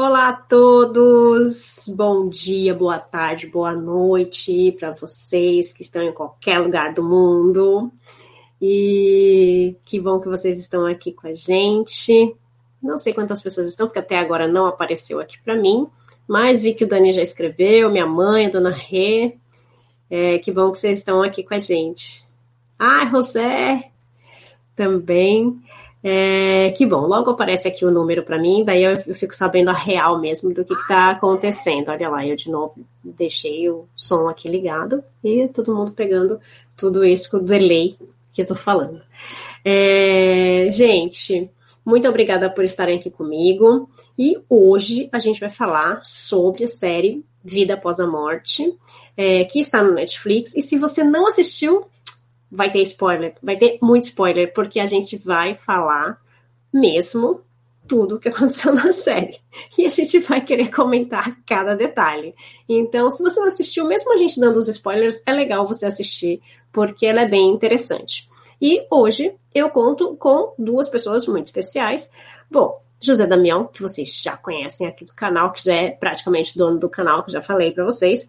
Olá a todos, bom dia, boa tarde, boa noite para vocês que estão em qualquer lugar do mundo. E que bom que vocês estão aqui com a gente. Não sei quantas pessoas estão, porque até agora não apareceu aqui para mim, mas vi que o Dani já escreveu, minha mãe, a dona Rê. É, que bom que vocês estão aqui com a gente. Ah, José também. É, que bom, logo aparece aqui o número para mim, daí eu, eu, fico sabendo a real mesmo do que está acontecendo. Olha lá, eu de novo deixei o som aqui ligado e todo mundo pegando tudo isso com o delay que eu estou falando. É, gente, muito obrigada por estarem aqui comigo. E hoje a gente vai falar sobre a série Vida Após a Morte, é, que está no Netflix. E se você não assistiu, vai ter spoiler, vai ter muito spoiler, porque a gente vai falar mesmo tudo o que aconteceu na série. E a gente vai querer comentar cada detalhe. Então, se você não assistiu, mesmo a gente dando os spoilers, é legal você assistir, porque ela é bem interessante. E hoje eu conto com duas pessoas muito especiais. Bom, José Damião, que vocês já conhecem aqui do canal, que já é praticamente dono do canal, que já falei para vocês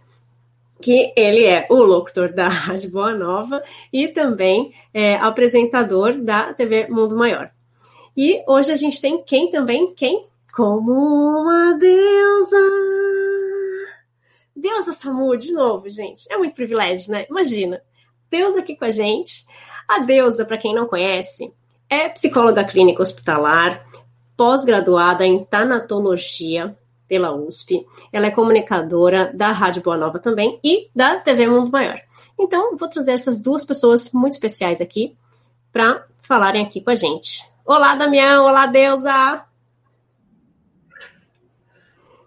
que ele é o locutor da Rádio Boa Nova e também é apresentador da TV Mundo Maior. E hoje a gente tem quem também? Quem? Como uma deusa. Deusa Samu, de novo, gente. É muito privilégio, né? Imagina. Deus aqui com a gente. A deusa, para quem não conhece, é psicóloga clínica hospitalar, pós-graduada em tanatologia, pela USP. Ela é comunicadora da Rádio Boa Nova também e da TV Mundo Maior. Então, vou trazer essas duas pessoas muito especiais aqui para falarem aqui com a gente. Olá, Damião! Olá, Deusa!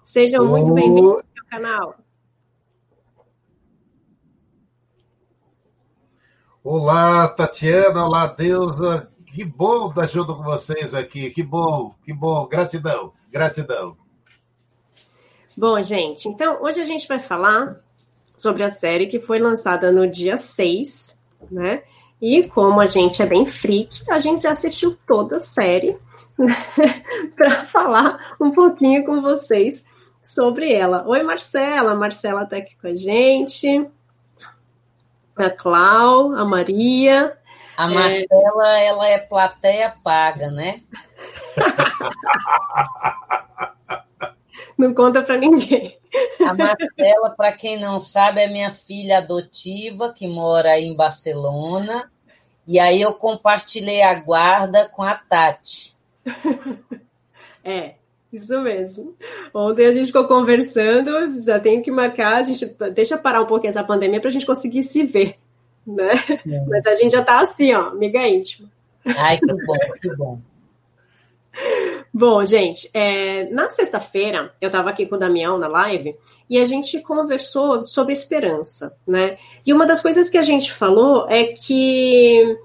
Sejam muito bem-vindos ao meu canal. Olá, Tatiana! Olá, Deusa! Que bom estar junto com vocês aqui. Que bom, que bom. Gratidão, gratidão. Bom, gente, então hoje a gente vai falar sobre a série que foi lançada no dia 6, né? E como a gente é bem freak, a gente já assistiu toda a série né? para falar um pouquinho com vocês sobre ela. Oi, Marcela, a Marcela está aqui com a gente. A Clau, a Maria. A Marcela, é... ela é plateia paga, né? Não conta para ninguém. A Marcela, para quem não sabe, é minha filha adotiva que mora em Barcelona. E aí eu compartilhei a guarda com a Tati. É, isso mesmo. Ontem a gente ficou conversando, já tenho que marcar, a gente deixa parar um pouquinho essa pandemia para a gente conseguir se ver, né? É. Mas a gente já está assim, ó, amiga íntima. Ai, que bom, que bom. Bom, gente, é, na sexta-feira eu estava aqui com o Damião na live e a gente conversou sobre esperança, né? E uma das coisas que a gente falou é que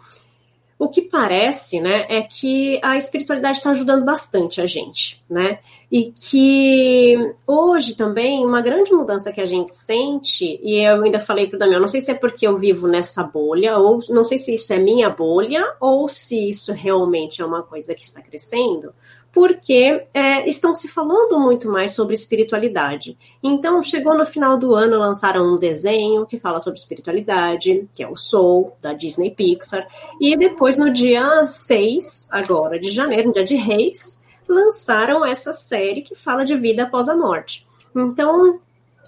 o que parece, né, é que a espiritualidade está ajudando bastante a gente, né? E que hoje também uma grande mudança que a gente sente, e eu ainda falei para o Damião, não sei se é porque eu vivo nessa bolha, ou não sei se isso é minha bolha, ou se isso realmente é uma coisa que está crescendo, porque é, estão se falando muito mais sobre espiritualidade. Então, chegou no final do ano, lançaram um desenho que fala sobre espiritualidade, que é o Soul, da Disney Pixar, e depois, no dia 6, agora de janeiro, no dia de Reis, lançaram essa série que fala de vida após a morte. Então,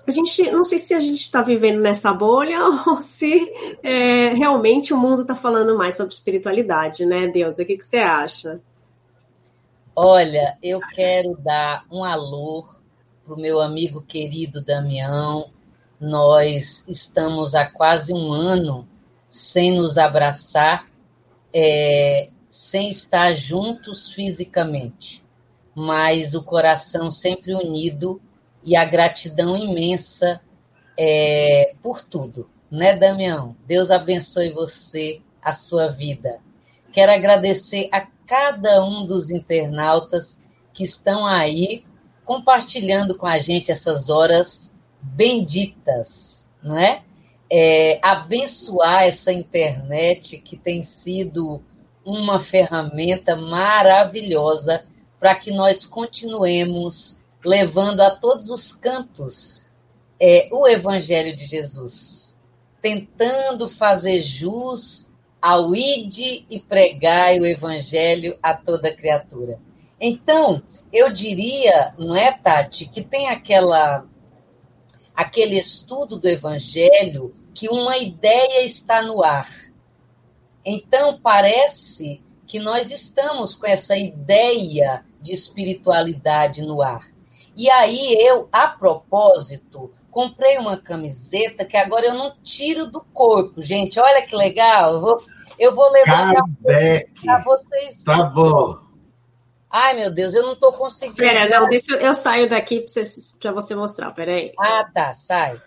a gente não sei se a gente está vivendo nessa bolha ou se é, realmente o mundo está falando mais sobre espiritualidade, né, Deus? O que, que você acha? Olha, eu quero dar um alô para o meu amigo querido Damião. Nós estamos há quase um ano sem nos abraçar, é, sem estar juntos fisicamente, mas o coração sempre unido e a gratidão imensa é, por tudo, né, Damião? Deus abençoe você, a sua vida. Quero agradecer a cada um dos internautas que estão aí compartilhando com a gente essas horas benditas, não é? é abençoar essa internet que tem sido uma ferramenta maravilhosa para que nós continuemos levando a todos os cantos é, o Evangelho de Jesus, tentando fazer jus ao ide e pregai o Evangelho a toda criatura. Então, eu diria, não é, Tati, que tem aquela aquele estudo do Evangelho que uma ideia está no ar. Então, parece que nós estamos com essa ideia de espiritualidade no ar. E aí eu, a propósito, comprei uma camiseta que agora eu não tiro do corpo, gente. Olha que legal. Eu vou, eu vou levantar para vocês. Tá bom. Ai, meu Deus, eu não estou conseguindo. Pera, não, deixa eu, eu saio daqui para você, você mostrar, peraí. Ah, tá, sai.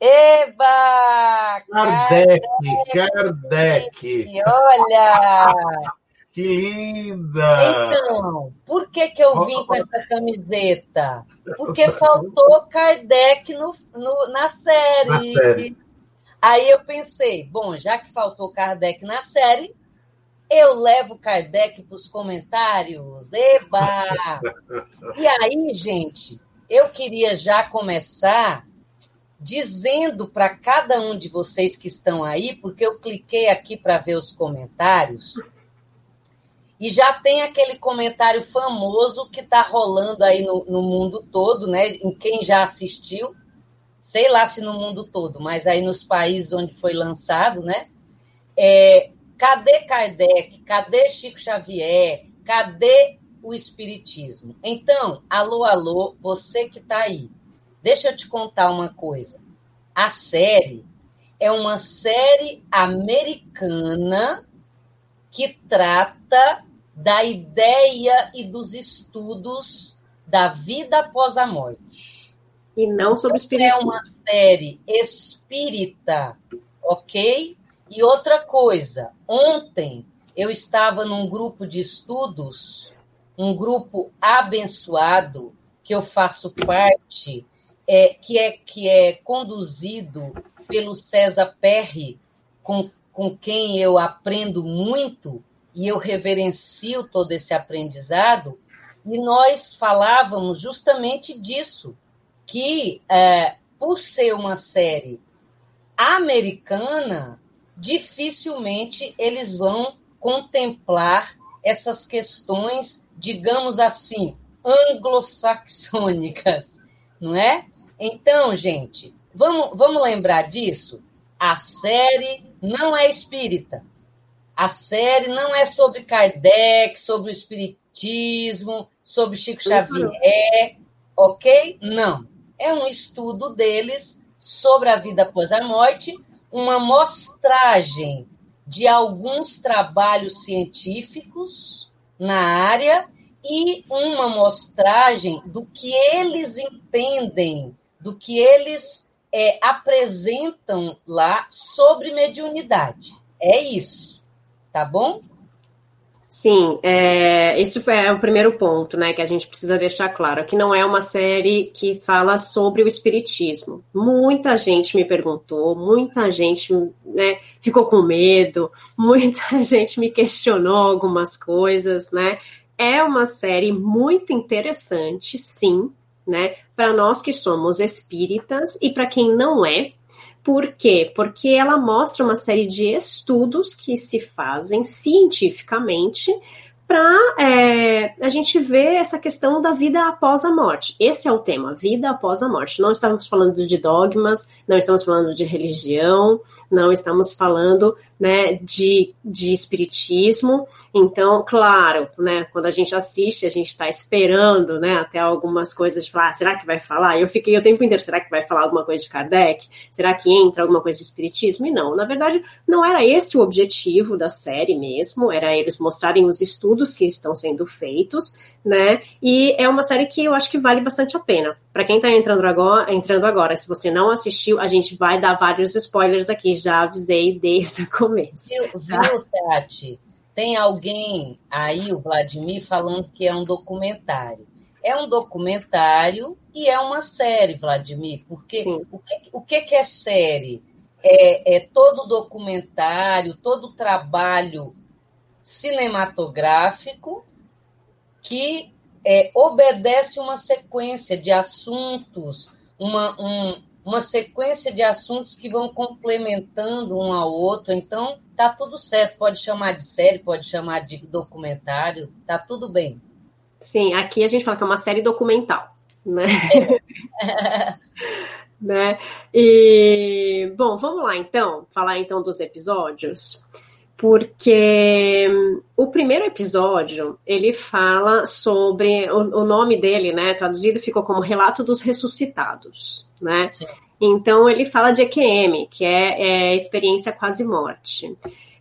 Eba! Kardec, Kardec. Olha! Que linda! Então, por que, que eu vim com essa camiseta? Porque faltou Kardec no, no na, série. na série. Aí eu pensei, bom, já que faltou Kardec na série, eu levo Kardec para os comentários. Eba! e aí, gente, eu queria já começar dizendo para cada um de vocês que estão aí, porque eu cliquei aqui para ver os comentários, e já tem aquele comentário famoso que está rolando aí no, no, mundo todo, né? Em quem já assistiu, sei lá se no mundo todo, mas aí nos países onde foi lançado, né? É, Cadê Kardec? Cadê Chico Xavier? Cadê o Espiritismo? Então, alô, alô, você que está aí. Deixa eu te contar uma coisa. A série é uma série americana que trata da ideia e dos estudos da vida após a morte. E não sobre espiritismo. É uma série espírita, ok? E outra coisa, ontem eu estava num grupo de estudos, um grupo abençoado, que eu faço parte, é, que, é, que é conduzido pelo César Perry, com, com quem eu aprendo muito e eu reverencio todo esse aprendizado, e nós falávamos justamente disso, que é, por ser uma série americana, dificilmente eles vão contemplar essas questões, digamos assim, anglo-saxônicas, não é? Então, gente, vamos, vamos lembrar disso? A série não é espírita. A série não é sobre Kardec, sobre o espiritismo, sobre Chico Xavier, ok? Não. É um estudo deles sobre a vida após a morte uma mostragem de alguns trabalhos científicos na área e uma mostragem do que eles entendem, do que eles é, apresentam lá sobre mediunidade. É isso, tá bom? Sim, é, esse foi o primeiro ponto, né, que a gente precisa deixar claro, que não é uma série que fala sobre o espiritismo. Muita gente me perguntou, muita gente né, ficou com medo, muita gente me questionou algumas coisas, né? É uma série muito interessante, sim, né, para nós que somos espíritas e para quem não é, por quê? Porque ela mostra uma série de estudos que se fazem cientificamente para é, a gente ver essa questão da vida após a morte. Esse é o tema, vida após a morte. Não estamos falando de dogmas, não estamos falando de religião, não estamos falando né, de, de espiritismo. Então, claro, né, quando a gente assiste, a gente está esperando né, até algumas coisas de falar, ah, será que vai falar? Eu fiquei o tempo inteiro, será que vai falar alguma coisa de Kardec? Será que entra alguma coisa de espiritismo? E não, na verdade, não era esse o objetivo da série mesmo, era eles mostrarem os estudos que estão sendo feitos, né? E é uma série que eu acho que vale bastante a pena. Para quem está entrando agora, entrando agora, se você não assistiu, a gente vai dar vários spoilers aqui, já avisei desde o começo. Viu, viu Tati? Tem alguém aí, o Vladimir, falando que é um documentário. É um documentário e é uma série, Vladimir, porque o que, o que é série? É, é todo documentário, todo trabalho cinematográfico que é, obedece uma sequência de assuntos, uma, um, uma sequência de assuntos que vão complementando um ao outro. Então, tá tudo certo. Pode chamar de série, pode chamar de documentário, tá tudo bem. Sim, aqui a gente fala que é uma série documental, né? É. né? E bom, vamos lá então, falar então dos episódios porque o primeiro episódio ele fala sobre o, o, nome dele, né? Traduzido ficou como Relato dos Ressuscitados, né? Sim. Então ele fala de EQM, que é, é experiência quase morte.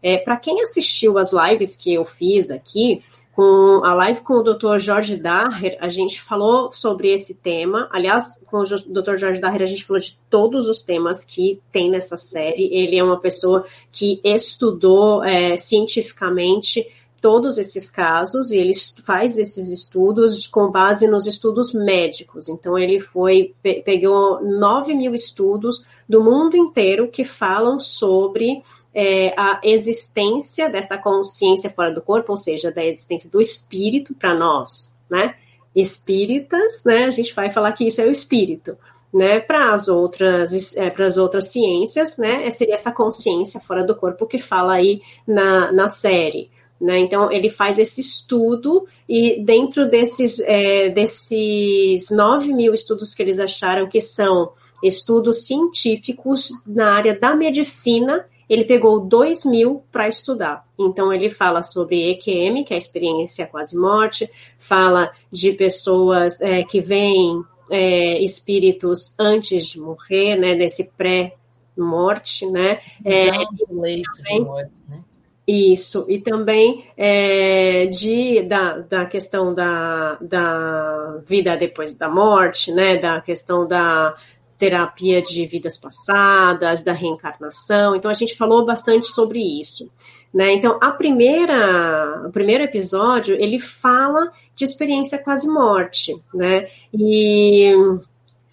É, Para quem assistiu as lives que eu fiz aqui, com a live com o Dr. Jorge Daher, a gente falou sobre esse tema. Aliás, com o Dr. Jorge Daher, a gente falou de todos os temas que tem nessa série. Ele é uma pessoa que estudou é, cientificamente todos esses casos e ele faz esses estudos com base nos estudos médicos. Então, ele foi, pegou 9 mil estudos do mundo inteiro que falam sobre é, a existência dessa consciência fora do corpo, ou seja, da existência do espírito para nós, né? Espíritas, né? A gente vai falar que isso é o espírito, né? Para as outras, é, para as outras ciências, né? Seria essa consciência fora do corpo que fala aí na, na série. Né? Então, ele faz esse estudo e dentro desses, é, desses 9 mil estudos que eles acharam que são estudos científicos na área da medicina, ele pegou 2 mil para estudar. Então, ele fala sobre EQM, que é a experiência quase morte, fala de pessoas é, que veem é, espíritos antes de morrer, né, nesse pré-morte, né? É, também, de morte, né? Isso, e também é, de, da, da questão da, da vida depois da morte, né? Da questão da, terapia de vidas passadas, da reencarnação. Então a gente falou bastante sobre isso. Né? Então, a primeira, o primeiro episódio, ele fala de experiência quase morte, né? E,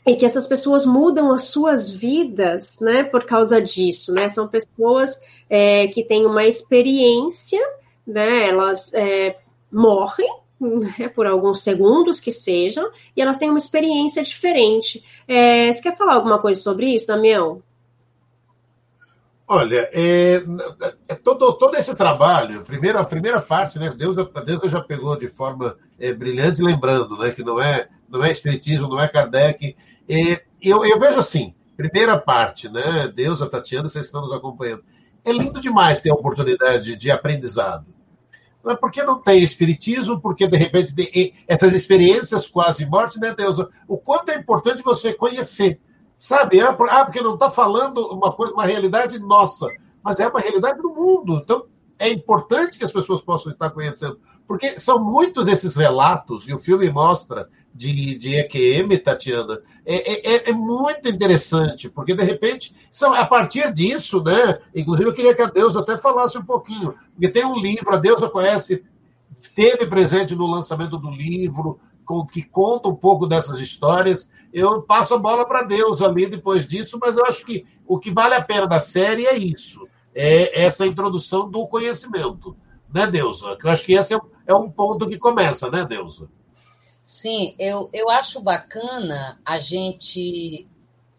e que essas pessoas mudam as suas vidas, né, por causa disso, né? São pessoas é, que têm uma experiência, né? Elas é, morrem, né, por alguns segundos que sejam, e elas têm uma experiência diferente. É, você quer falar alguma coisa sobre isso, Damião? Olha, é, é, todo, todo esse trabalho, primeiro, a primeira parte, né, Deus, Deus já pegou de forma é, brilhante, lembrando né, que não é, não é Espiritismo, não é Kardec. eu, eu vejo assim, primeira parte, né, Deus, a Tatiana, vocês estão nos acompanhando. É lindo demais ter a oportunidade de aprendizado por que não tem espiritismo? Porque, de repente, tem essas experiências quase morte, né, Deus? O quanto é importante você conhecer. Sabe? Ah, ah porque não está falando uma coisa, uma realidade nossa, mas é uma realidade do mundo. Então, é importante que as pessoas possam estar conhecendo. Porque são muitos esses relatos, e o filme mostra, de, de EQM, Tatiana, é, é, é, muito interessante, porque de repente, são, a partir disso, né? Inclusive, eu queria que a Deusa até falasse um pouquinho, porque tem um livro, a Deusa conhece, teve presente no lançamento do livro, com, que conta um pouco dessas histórias. Eu passo a bola para Deus ali depois disso, mas eu acho que o que vale a pena da série é isso: é essa introdução do conhecimento, né, Deusa? Eu acho que esse é é um ponto que começa, né, Deusa? Sim, eu, eu acho bacana a gente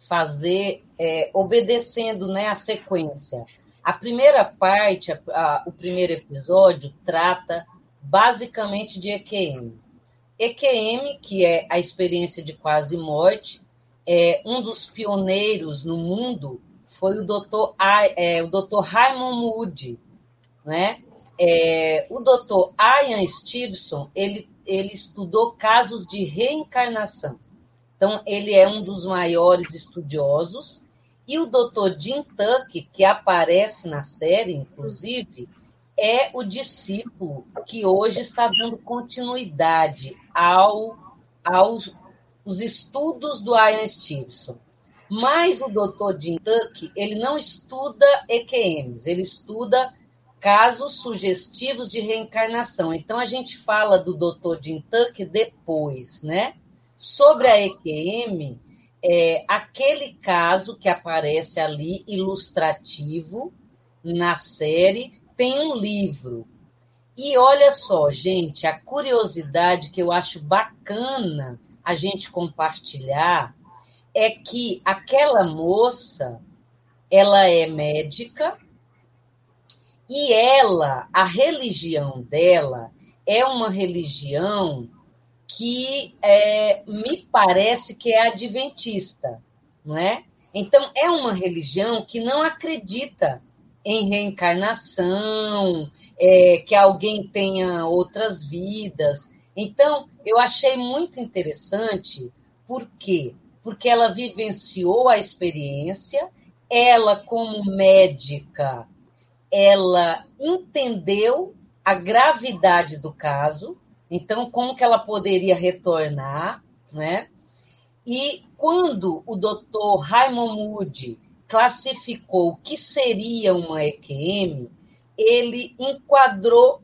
fazer é, obedecendo né, a sequência. A primeira parte, a, a, o primeiro episódio, trata basicamente de EQM. EQM, que é a experiência de quase morte, é um dos pioneiros no mundo foi o Dr. É, o Dr. Raymond Moody, né? É, o doutor Ian Stevenson, ele, ele estudou casos de reencarnação. Então, ele é um dos maiores estudiosos. E o doutor Jim Tuck, que aparece na série, inclusive, é o discípulo que hoje está dando continuidade ao, aos os estudos do Ian Stevenson. Mas o doutor Jim Tuck, ele não estuda EQMs, ele estuda casos sugestivos de reencarnação. Então, a gente fala do Dr. Jim depois, né? Sobre a EQM, é, aquele caso que aparece ali, ilustrativo, na série, tem um livro. E olha só, gente, a curiosidade que eu acho bacana a gente compartilhar é que aquela moça, ela é médica e ela, a religião dela é uma religião que é, me parece que é adventista, não é? Então é uma religião que não acredita em reencarnação, é, que alguém tenha outras vidas. Então eu achei muito interessante, por quê? Porque ela vivenciou a experiência, ela como médica ela entendeu a gravidade do caso, então como que ela poderia retornar, né? E quando o doutor Raymond Moody classificou o que seria uma EQM, ele enquadrou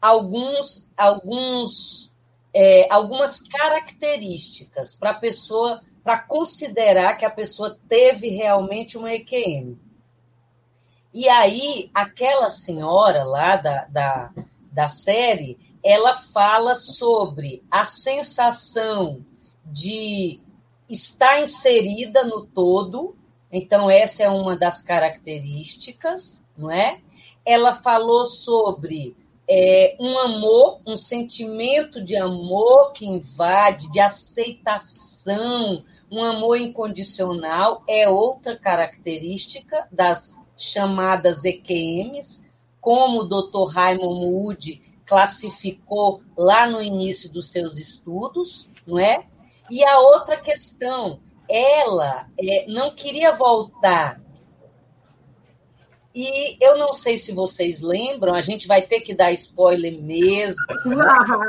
alguns, alguns, é, algumas características para a pessoa, para considerar que a pessoa teve realmente uma EQM. E aí, aquela senhora lá da, da, da série, ela fala sobre a sensação de estar inserida no todo. Então, essa é uma das características, não é? Ela falou sobre é, um amor, um sentimento de amor que invade, de aceitação, um amor incondicional, é outra característica das chamadas EQMs, como o Dr. Raymond Moody classificou lá no início dos seus estudos, não é? E a outra questão, ela é, não queria voltar. E eu não sei se vocês lembram, a gente vai ter que dar spoiler mesmo.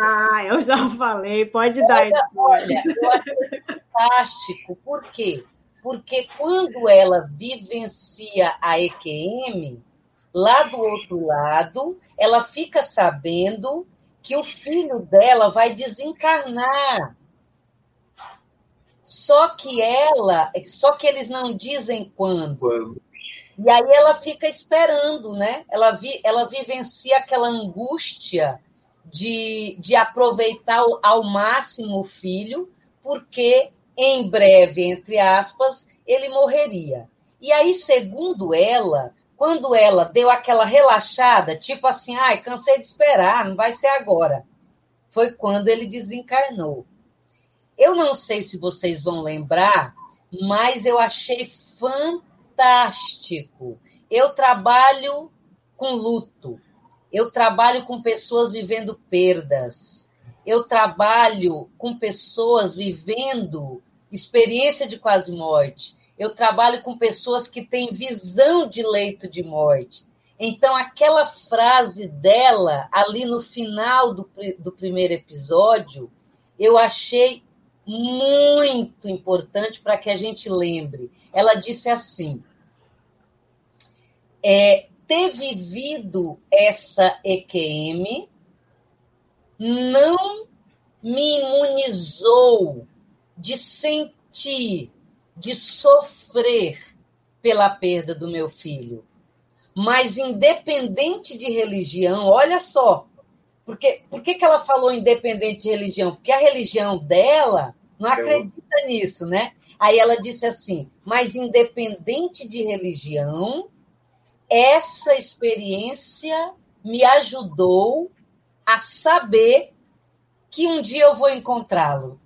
Ah, eu já falei, pode dar spoiler. Olha, eu acho fantástico. Por quê? Porque quando ela vivencia a EQM, lá do outro lado, ela fica sabendo que o filho dela vai desencarnar. Só que ela, só que eles não dizem quando. quando? E aí ela fica esperando, né? Ela, vi, ela vivencia aquela angústia de, de aproveitar ao máximo o filho, porque em breve, entre aspas, ele morreria. E aí, segundo ela, quando ela deu aquela relaxada, tipo assim, ai, cansei de esperar, não vai ser agora, foi quando ele desencarnou. Eu não sei se vocês vão lembrar, mas eu achei fantástico. Eu trabalho com luto, eu trabalho com pessoas vivendo perdas, eu trabalho com pessoas vivendo experiência de quase morte. Eu trabalho com pessoas que têm visão de leito de morte. Então, aquela frase dela, ali no final do, do primeiro episódio, eu achei muito importante para que a gente lembre. Ela disse assim: é, ter vivido essa EQM não me imunizou de sentir, de sofrer pela perda do meu filho. Mas independente de religião, olha só, porque, por que, que ela falou independente de religião? Porque a religião dela não acredita nisso, né? Aí ela disse assim: mas independente de religião, essa experiência me ajudou a saber que um dia eu vou encontrá-lo,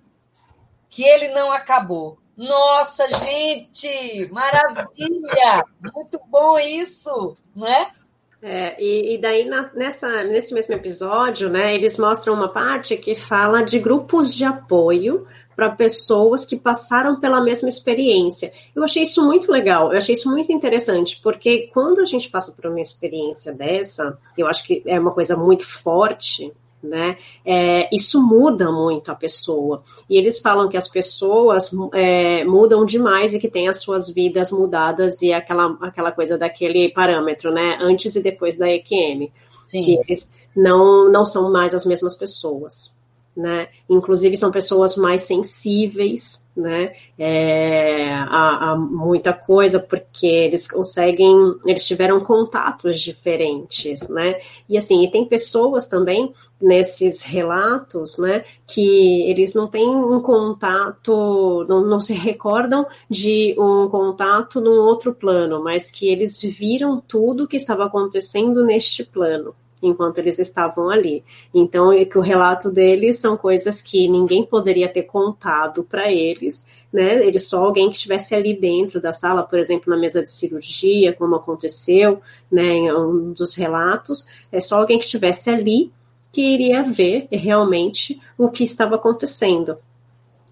que ele não acabou. Nossa, gente, maravilha! Muito bom isso, não é? É, e, e, daí na, nessa, nesse mesmo episódio, né, eles mostram uma parte que fala de grupos de apoio para pessoas que passaram pela mesma experiência. Eu achei isso muito legal, eu achei isso muito interessante, porque quando a gente passa por uma experiência dessa, eu acho que é uma coisa muito forte, né? É, isso muda muito a pessoa. E eles falam que as pessoas é, mudam demais e que têm as suas vidas mudadas e aquela, aquela coisa daquele parâmetro, né? Antes e depois da EQM. Sim. Que eles não, não são mais as mesmas pessoas. Né? Inclusive são pessoas mais sensíveis, né? É, a, a, muita coisa porque eles conseguem, eles tiveram contatos diferentes, né? E assim, e tem pessoas também nesses relatos, né? Que eles não têm um contato, não, não se recordam de um contato num outro plano, mas que eles viram tudo que estava acontecendo neste plano, enquanto eles estavam ali. Então, é que o relato deles são coisas que ninguém poderia ter contado para eles, né? Eles só alguém que estivesse ali dentro da sala, por exemplo, na mesa de cirurgia, como aconteceu, né, em um dos relatos, é só alguém que estivesse ali que iria ver realmente o que estava acontecendo,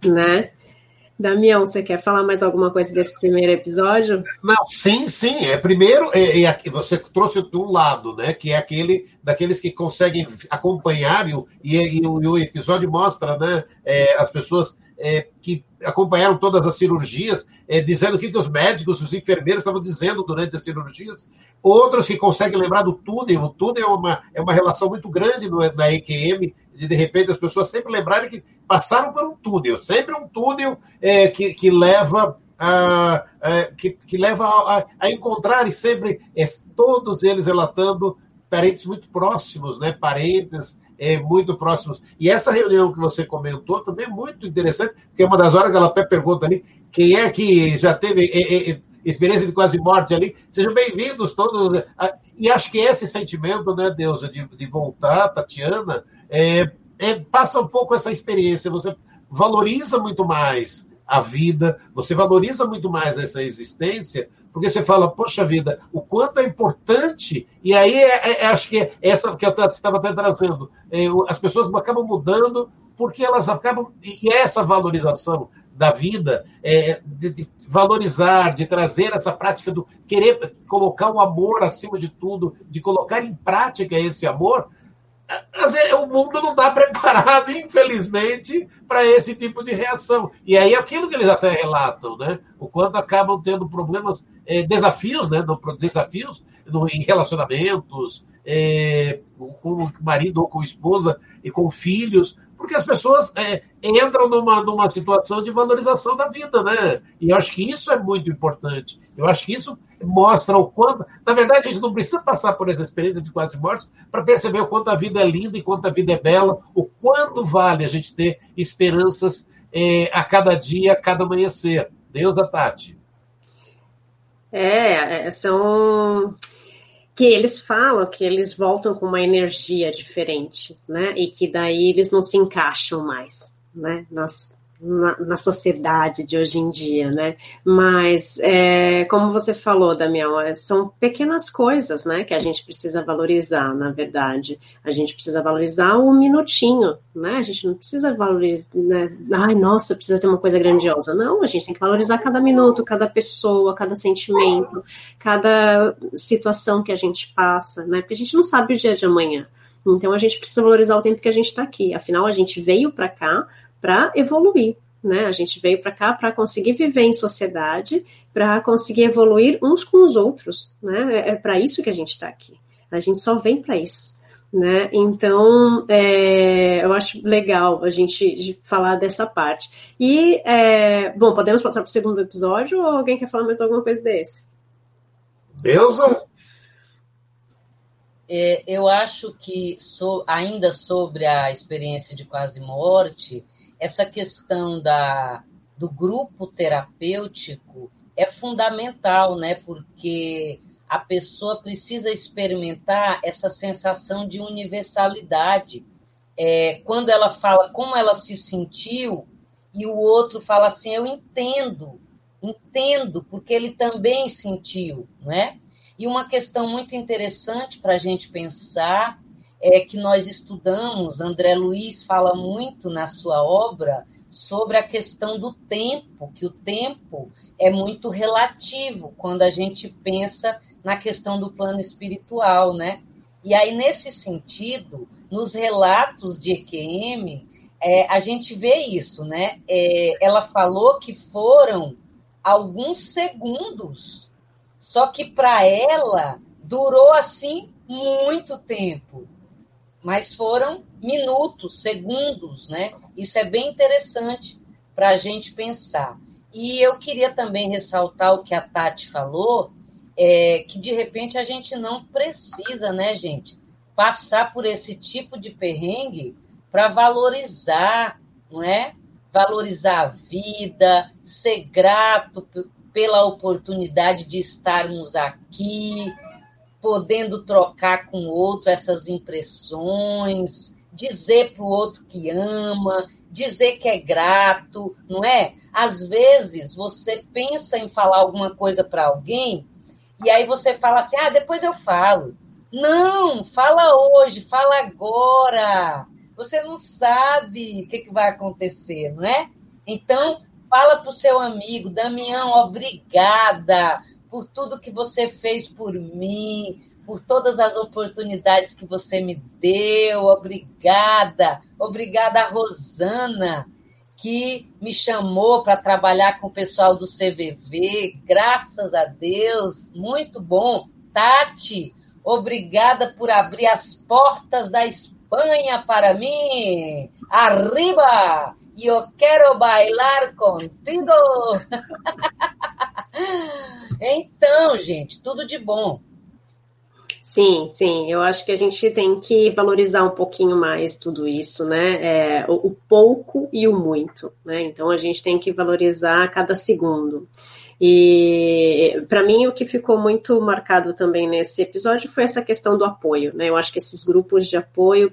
né? Damião, você quer falar mais alguma coisa desse primeiro episódio? Não, sim, sim. É primeiro, é, é, você trouxe um lado, né? Que é aquele daqueles que conseguem acompanhar e, e, e, o, e o, episódio mostra, né? É, as pessoas é, que acompanharam todas as cirurgias, é, dizendo o que, que os médicos, os enfermeiros estavam dizendo durante as cirurgias. Outros que conseguem lembrar do túnel. O túnel é uma, é uma relação muito grande no, na EQM, de de repente as pessoas sempre lembrarem que passaram por um túnel, sempre um túnel é, que, que leva a, a que, que, leva a, a encontrar e sempre é, todos eles relatando parentes muito próximos, né? Parentes é, muito próximos. E essa reunião que você comentou também é muito interessante, porque é uma das horas que ela pergunta ali quem é que já teve é, é, experiência de quase morte ali. Sejam bem-vindos todos. E acho que esse sentimento, né, Deus, de, de voltar, Tatiana, é, é, passa um pouco essa experiência. Você valoriza muito mais a vida, você valoriza muito mais essa existência, porque você fala, poxa vida, o quanto é importante, e aí é, é, é acho que é essa que eu estava até trazendo, é, as pessoas acabam mudando porque elas acabam, e essa valorização da vida, é, de, de, valorizar, de trazer essa prática do querer colocar o amor acima de tudo, de colocar em prática esse amor, o mundo não está preparado, infelizmente, para esse tipo de reação. E aí aquilo que eles até relatam, né? O quanto acabam tendo problemas, é, desafios, né? Desafios no, em relacionamentos, é, com o marido ou com a esposa e com filhos, porque as pessoas é, entram numa, numa situação de valorização da vida, né? E eu acho que isso é muito importante. Eu acho que isso mostra o quanto. Na verdade, a gente não precisa passar por essa experiência de quase mortes para perceber o quanto a vida é linda e quanto a vida é bela, o quanto vale a gente ter esperanças é, a cada dia, a cada amanhecer. Deus da Tati. É, é são que eles falam que eles voltam com uma energia diferente, né? E que daí eles não se encaixam mais, né? Nas, na, na sociedade de hoje em dia, né? Mas, é, como você falou, Damião, é, são pequenas coisas, né? Que a gente precisa valorizar, na verdade. A gente precisa valorizar um minutinho, né? A gente não precisa valorizar, né? Ai, nossa, precisa ter uma coisa grandiosa. Não, a gente tem que valorizar cada minuto, cada pessoa, cada sentimento, cada situação que a gente passa, né? Porque a gente não sabe o dia de amanhã. Então a gente precisa valorizar o tempo que a gente está aqui. Afinal, a gente veio para cá para evoluir. Né? A gente veio para cá para conseguir viver em sociedade, para conseguir evoluir uns com os outros. Né? É, é para isso que a gente está aqui. A gente só vem para isso. Né? Então, é, eu acho legal a gente falar dessa parte. E, é, bom, podemos passar para o segundo episódio ou alguém quer falar mais alguma coisa desse? Deusa? É, eu acho que, so, ainda sobre a experiência de quase morte, essa questão da, do grupo terapêutico é fundamental, né? Porque a pessoa precisa experimentar essa sensação de universalidade. É, quando ela fala como ela se sentiu e o outro fala assim, eu entendo, entendo, porque ele também sentiu, né? E uma questão muito interessante para a gente pensar é, que nós estudamos, André Luiz fala muito na sua obra sobre a questão do tempo, que o tempo é muito relativo quando a gente pensa na questão do plano espiritual, né? E aí, nesse sentido, nos relatos de EQM, é, a gente vê isso, né? É, ela falou que foram alguns segundos, só que para ela durou assim muito tempo mas foram minutos, segundos, né? Isso é bem interessante para a gente pensar. E eu queria também ressaltar o que a Tati falou, é, que de repente a gente não precisa, né, gente, passar por esse tipo de perrengue para valorizar, não é? Valorizar a vida, ser grato pela oportunidade de estarmos aqui, podendo trocar com o outro essas impressões, dizer para o outro que ama, dizer que é grato, não é? Às vezes você pensa em falar alguma coisa para alguém e aí você fala assim: ah, depois eu falo. Não, fala hoje, fala agora. Você não sabe o que, que vai acontecer, não é? Então, fala para o seu amigo, Damião, obrigada por tudo que você fez por mim, por todas as oportunidades que você me deu. Obrigada. Obrigada Rosana, que me chamou para trabalhar com o pessoal do CVV. Graças a Deus, muito bom. Tati, obrigada por abrir as portas da Espanha para mim. Arriba! Eu quero bailar contigo! então, gente, tudo de bom. Sim, sim, eu acho que a gente tem que valorizar um pouquinho mais tudo isso, né? É, o, o, pouco e o muito, né? Então a gente tem que valorizar cada segundo. E para mim o que ficou muito marcado também nesse episódio foi essa questão do apoio, né? Eu acho que esses grupos de apoio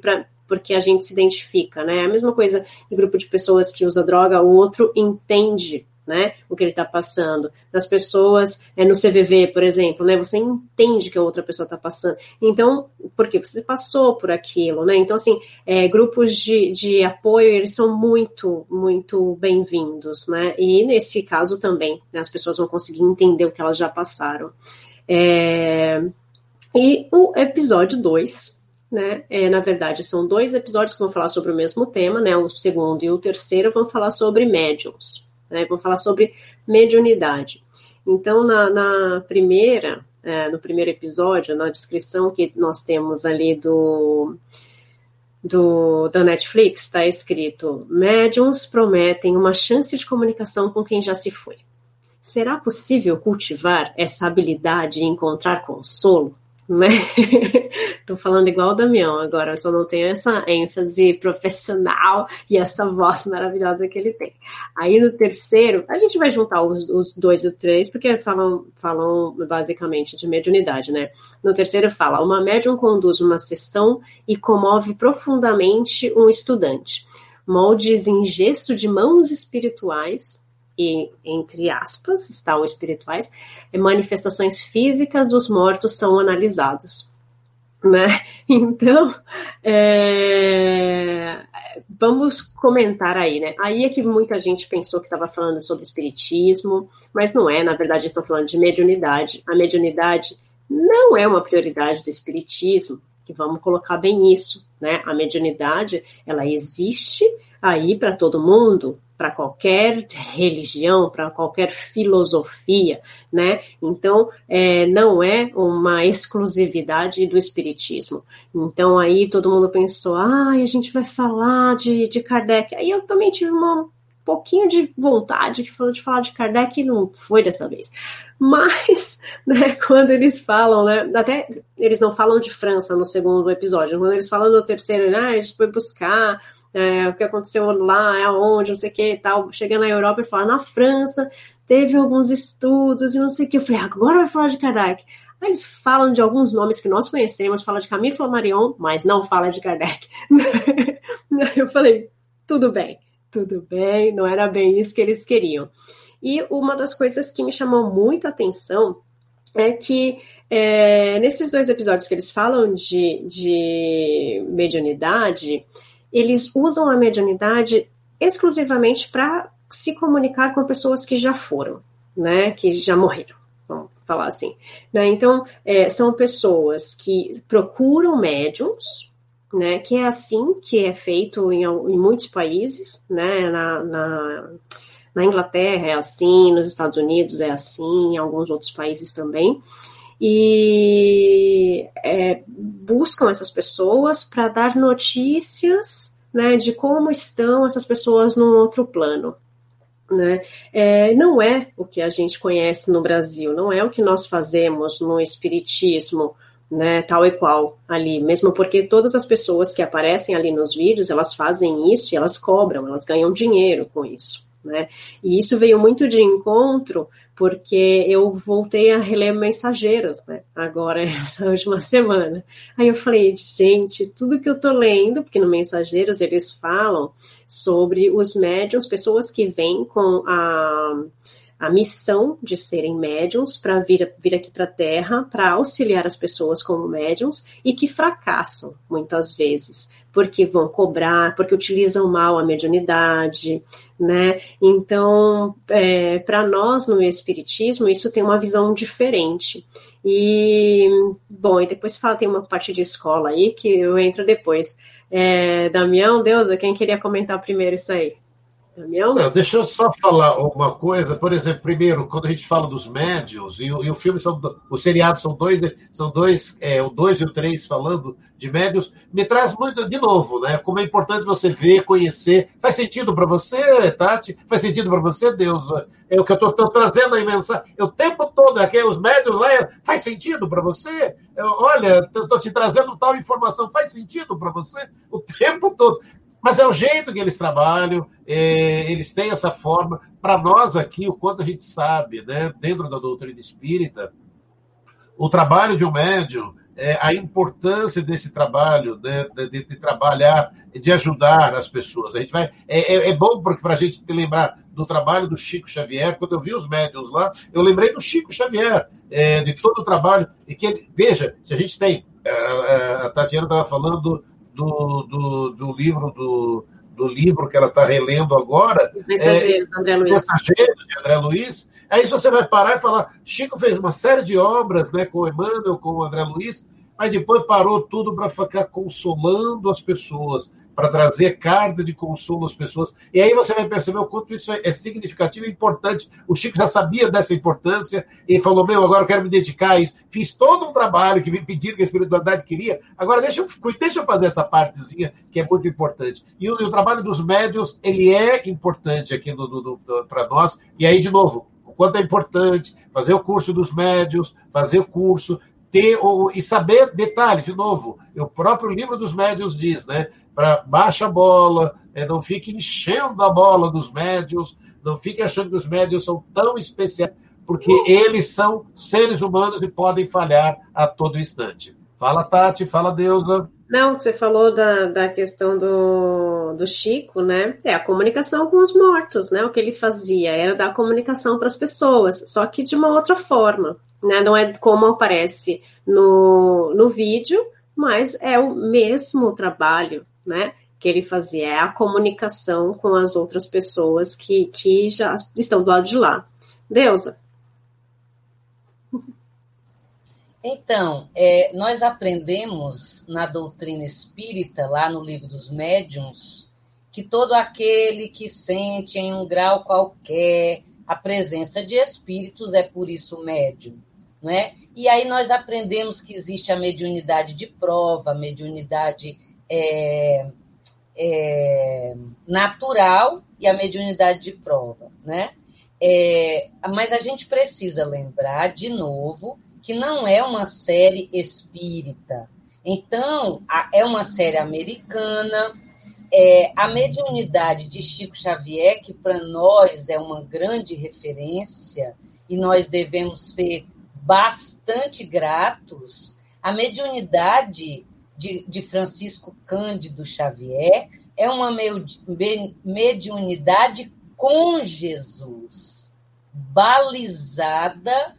porque a gente se identifica, né? A mesma coisa em grupo de pessoas que usa droga, o outro entende né? O que ele está passando. Das pessoas é, no CVV, por exemplo, né? Você entende que a outra pessoa está passando. Então, porque você passou por aquilo, né? Então, assim, é, grupos de, de apoio, eles são muito, muito bem-vindos, né? E nesse caso também, né? As pessoas vão conseguir entender o que elas já passaram. É... E o episódio 2, né? É, na verdade, são dois episódios que vão falar sobre o mesmo tema, né? O segundo e o terceiro vão falar sobre médiums né? Vou falar sobre mediunidade. Então, na, na primeira, é, no primeiro episódio, na descrição que nós temos ali do, do da Netflix, está escrito: médiums prometem uma chance de comunicação com quem já se foi. Será possível cultivar essa habilidade de encontrar consolo? Né? Tô falando igual o Damião agora, só não tenho essa ênfase profissional e essa voz maravilhosa que ele tem. Aí no terceiro, a gente vai juntar os, os dois e o três, porque falam, falam basicamente de mediunidade, né? No terceiro fala, uma médium conduz uma sessão e comove profundamente um estudante. Moldes em gesto de mãos espirituais e, entre aspas, estão espirituais, manifestações físicas dos mortos são analisados. Né? Então, é... vamos comentar aí, né? Aí é que muita gente pensou que estava falando sobre espiritismo, mas não é, na verdade, estou falando de mediunidade. A mediunidade não é uma prioridade do espiritismo, que vamos colocar bem isso, né? A mediunidade, ela existe aí para todo mundo, para qualquer religião, para qualquer filosofia, né? Então, é, não é uma exclusividade do espiritismo. Então, aí todo mundo pensou, ah, a gente vai falar de, de Kardec. Aí eu também tive uma pouquinho de vontade de falar de Kardec não foi dessa vez. Mas, né, quando eles falam, né, até eles não falam de França no segundo episódio, quando eles falam no terceiro, né, a gente foi buscar é, o que aconteceu lá, é aonde, não sei o que e tal. Chega na Europa e fala, na França teve alguns estudos e não sei o que. Eu falei, agora vai falar de Kardec. Aí eles falam de alguns nomes que nós conhecemos, fala de Camille Flammarion, mas não fala de Kardec. Eu falei, tudo bem, tudo bem, não era bem isso que eles queriam. E uma das coisas que me chamou muita atenção é que é, nesses dois episódios que eles falam de, de mediunidade, eles usam a mediunidade exclusivamente para se comunicar com pessoas que já foram, né, que já morreram, vamos falar assim. Né? Então, é, são pessoas que procuram médiums, né, que é assim que é feito em, em muitos países, né, na, na, na Inglaterra é assim, nos Estados Unidos é assim, em alguns outros países também, e é, buscam essas pessoas para dar notícias né, de como estão essas pessoas num outro plano. Né? É, não é o que a gente conhece no Brasil, não é o que nós fazemos no Espiritismo, né, tal e qual ali, mesmo porque todas as pessoas que aparecem ali nos vídeos, elas fazem isso e elas cobram, elas ganham dinheiro com isso, né? E isso veio muito de encontro porque eu voltei a reler Mensageiros, né? Agora, essa última semana. Aí eu falei, gente, tudo que eu tô lendo, porque no Mensageiros eles falam sobre os médiums, pessoas que vêm com a a missão de serem médiums para vir, vir aqui para a Terra para auxiliar as pessoas como médiums e que fracassam muitas vezes porque vão cobrar, porque utilizam mal a mediunidade, né? Então, é, para nós no Espiritismo, isso tem uma visão diferente. E, bom, e depois fala, tem uma parte de escola aí que eu entro depois. É, Damião, Deusa, quem queria comentar primeiro isso aí? Não, deixa eu só falar uma coisa. Por exemplo, primeiro, quando a gente fala dos médios, e, e o filme são. O seriado são dois, são dois, é, o dois e o três falando de médios, me traz muito, de novo, né? Como é importante você ver, conhecer. Faz sentido para você, Tati? Faz sentido para você, Deus? É o que eu estou trazendo aí mensagem. O tempo todo, aqui, os médios lá, faz sentido para você? Eu, olha, estou te trazendo tal informação, faz sentido para você? O tempo todo. Mas é o jeito que eles trabalham, é, eles têm essa forma. Para nós aqui, o quanto a gente sabe, né, dentro da doutrina espírita, o trabalho de um médium, é, a importância desse trabalho, né, de, de, trabalhar, de ajudar as pessoas. A gente vai, é, é, é bom para a gente lembrar do trabalho do Chico Xavier. Quando eu vi os médiums lá, eu lembrei do Chico Xavier, é, de todo o trabalho. E que ele, veja, se a gente tem. É, é, a Tatiana estava falando do, do, do livro do, do livro que ela está relendo agora. Mensageiros, é, André Luiz. Mensageiros de André Luiz. Aí você vai parar e falar, Chico fez uma série de obras né, com o Emmanuel, com o André Luiz, mas depois parou tudo para ficar consolando as pessoas, para trazer carta de consolo às pessoas. E aí você vai perceber o quanto isso é significativo e importante. O Chico já sabia dessa importância e falou: Meu, agora eu quero me dedicar a isso. Fiz todo um trabalho que me pediram que a espiritualidade queria. Agora deixa eu, deixa eu fazer essa partezinha que é muito importante. E o, o trabalho dos médios, ele é importante aqui para nós. E aí, de novo, o quanto é importante fazer o curso dos médios, fazer o curso, ter o, e saber detalhe, de novo, o próprio livro dos médios diz, né? Para baixa bola, é, não fique enchendo a bola dos médios, não fique achando que os médios são tão especiais, porque eles são seres humanos e podem falhar a todo instante. Fala, Tati, fala, Deusa. Não, você falou da, da questão do, do Chico, né? É a comunicação com os mortos, né? O que ele fazia era dar comunicação para as pessoas, só que de uma outra forma, né? Não é como aparece no, no vídeo, mas é o mesmo trabalho, né? Que ele fazia é a comunicação com as outras pessoas que, que já estão do lado de lá. Deusa. Então, é, nós aprendemos na doutrina espírita, lá no livro dos médiuns, que todo aquele que sente em um grau qualquer a presença de espíritos é por isso médium, não é? E aí nós aprendemos que existe a mediunidade de prova, a mediunidade é, é, natural e a mediunidade de prova, né? É, mas a gente precisa lembrar de novo que não é uma série espírita. Então, a, é uma série americana. É, a mediunidade de Chico Xavier, que para nós é uma grande referência e nós devemos ser bastante gratos, a mediunidade de, de Francisco Cândido Xavier é uma mediunidade com Jesus, balizada